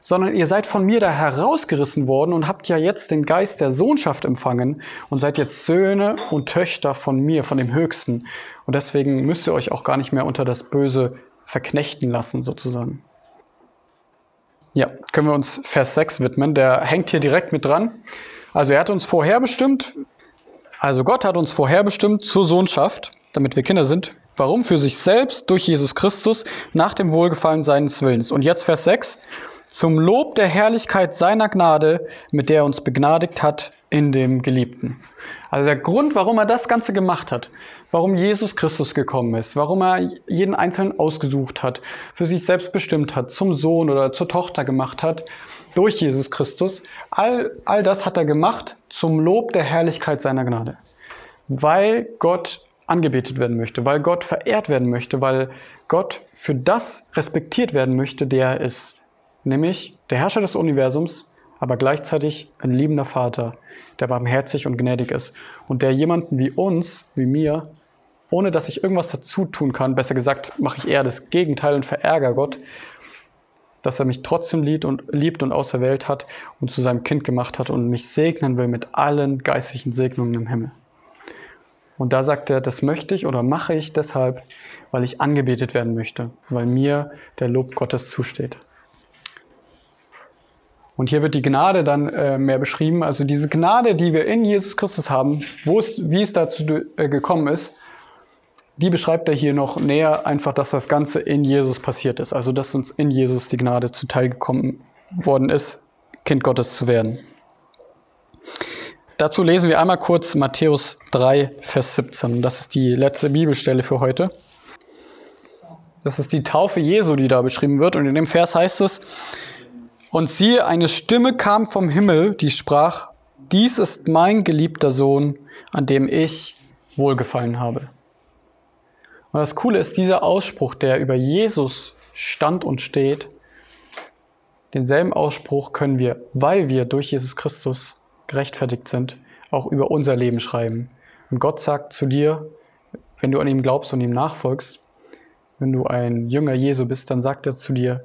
sondern ihr seid von mir da herausgerissen worden und habt ja jetzt den Geist der Sohnschaft empfangen und seid jetzt Söhne und Töchter von mir, von dem Höchsten. Und deswegen müsst ihr euch auch gar nicht mehr unter das Böse verknechten lassen, sozusagen. Ja, können wir uns Vers 6 widmen. Der hängt hier direkt mit dran. Also er hat uns vorherbestimmt, also Gott hat uns vorherbestimmt zur Sohnschaft, damit wir Kinder sind. Warum? Für sich selbst durch Jesus Christus nach dem Wohlgefallen seines Willens. Und jetzt Vers 6. Zum Lob der Herrlichkeit seiner Gnade, mit der er uns begnadigt hat in dem Geliebten. Also der Grund, warum er das Ganze gemacht hat, warum Jesus Christus gekommen ist, warum er jeden Einzelnen ausgesucht hat, für sich selbst bestimmt hat, zum Sohn oder zur Tochter gemacht hat, durch Jesus Christus. All, all das hat er gemacht zum Lob der Herrlichkeit seiner Gnade. Weil Gott angebetet werden möchte, weil Gott verehrt werden möchte, weil Gott für das respektiert werden möchte, der er ist. Nämlich der Herrscher des Universums, aber gleichzeitig ein liebender Vater, der barmherzig und gnädig ist und der jemanden wie uns, wie mir, ohne dass ich irgendwas dazu tun kann, besser gesagt, mache ich eher das Gegenteil und verärgere Gott, dass er mich trotzdem liebt und, liebt und auserwählt hat und zu seinem Kind gemacht hat und mich segnen will mit allen geistlichen Segnungen im Himmel. Und da sagt er, das möchte ich oder mache ich deshalb, weil ich angebetet werden möchte, weil mir der Lob Gottes zusteht. Und hier wird die Gnade dann äh, mehr beschrieben. Also diese Gnade, die wir in Jesus Christus haben, wo es, wie es dazu äh, gekommen ist, die beschreibt er hier noch näher, einfach, dass das Ganze in Jesus passiert ist. Also, dass uns in Jesus die Gnade zuteil gekommen worden ist, Kind Gottes zu werden. Dazu lesen wir einmal kurz Matthäus 3, Vers 17. Das ist die letzte Bibelstelle für heute. Das ist die Taufe Jesu, die da beschrieben wird. Und in dem Vers heißt es, und siehe, eine Stimme kam vom Himmel, die sprach, dies ist mein geliebter Sohn, an dem ich wohlgefallen habe. Und das Coole ist, dieser Ausspruch, der über Jesus stand und steht, denselben Ausspruch können wir, weil wir durch Jesus Christus gerechtfertigt sind, auch über unser Leben schreiben. Und Gott sagt zu dir, wenn du an ihm glaubst und ihm nachfolgst, wenn du ein Jünger Jesu bist, dann sagt er zu dir,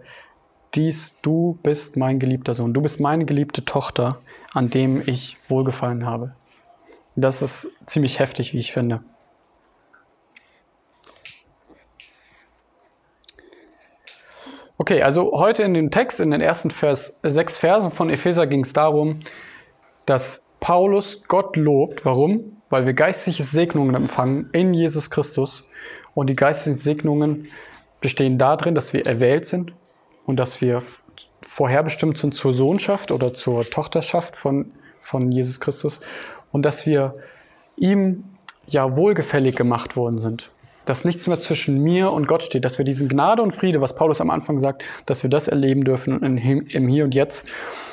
dies, du bist mein geliebter Sohn, du bist meine geliebte Tochter, an dem ich wohlgefallen habe. Das ist ziemlich heftig, wie ich finde. Okay, also heute in dem Text, in den ersten Vers, sechs Versen von Epheser ging es darum, dass Paulus Gott lobt. Warum? Weil wir geistliche Segnungen empfangen in Jesus Christus. Und die geistlichen Segnungen bestehen darin, dass wir erwählt sind und dass wir vorherbestimmt sind zur Sohnschaft oder zur Tochterschaft von, von Jesus Christus und dass wir ihm ja wohlgefällig gemacht worden sind dass nichts mehr zwischen mir und Gott steht, dass wir diesen Gnade und Friede, was Paulus am Anfang sagt, dass wir das erleben dürfen im Hier und Jetzt.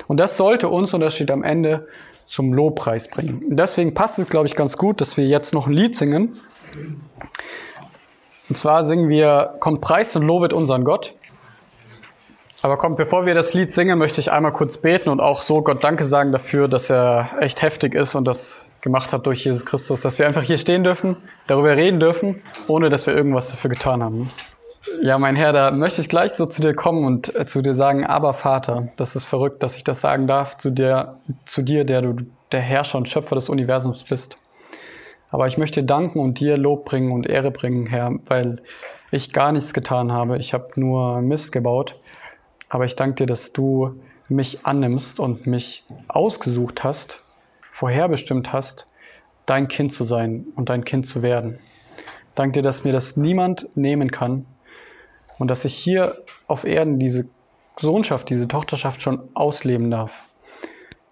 Und das sollte uns, und das steht am Ende, zum Lobpreis bringen. Und deswegen passt es, glaube ich, ganz gut, dass wir jetzt noch ein Lied singen. Und zwar singen wir, kommt Preis und lobet unseren Gott. Aber kommt, bevor wir das Lied singen, möchte ich einmal kurz beten und auch so Gott Danke sagen dafür, dass er echt heftig ist und das gemacht hat durch Jesus Christus, dass wir einfach hier stehen dürfen, darüber reden dürfen, ohne dass wir irgendwas dafür getan haben. Ja, mein Herr, da möchte ich gleich so zu dir kommen und äh, zu dir sagen, aber Vater, das ist verrückt, dass ich das sagen darf zu dir, zu dir, der du der Herrscher und Schöpfer des Universums bist. Aber ich möchte danken und dir Lob bringen und Ehre bringen, Herr, weil ich gar nichts getan habe. Ich habe nur Mist gebaut. Aber ich danke dir, dass du mich annimmst und mich ausgesucht hast, vorherbestimmt hast, dein Kind zu sein und dein Kind zu werden. Danke dir, dass mir das niemand nehmen kann und dass ich hier auf Erden diese Sohnschaft, diese Tochterschaft schon ausleben darf.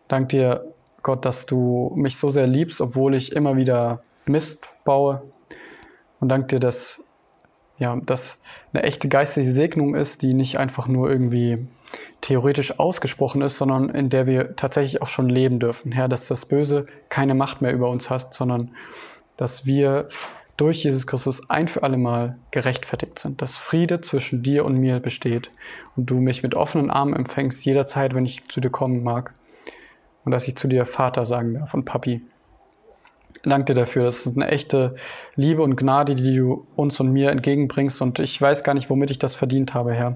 Danke dir, Gott, dass du mich so sehr liebst, obwohl ich immer wieder Mist baue. Und danke dir, dass ja, das eine echte geistige Segnung ist, die nicht einfach nur irgendwie theoretisch ausgesprochen ist, sondern in der wir tatsächlich auch schon leben dürfen. Herr, dass das Böse keine Macht mehr über uns hat, sondern dass wir durch Jesus Christus ein für alle Mal gerechtfertigt sind, dass Friede zwischen dir und mir besteht und du mich mit offenen Armen empfängst jederzeit, wenn ich zu dir kommen mag und dass ich zu dir Vater sagen darf und Papi. Danke dir dafür. Das ist eine echte Liebe und Gnade, die du uns und mir entgegenbringst. Und ich weiß gar nicht, womit ich das verdient habe, Herr.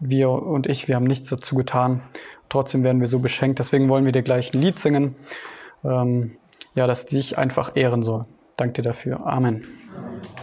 Wir und ich, wir haben nichts dazu getan. Trotzdem werden wir so beschenkt. Deswegen wollen wir dir gleich ein Lied singen, ähm, ja, das dich einfach ehren soll. Danke dir dafür. Amen. Amen.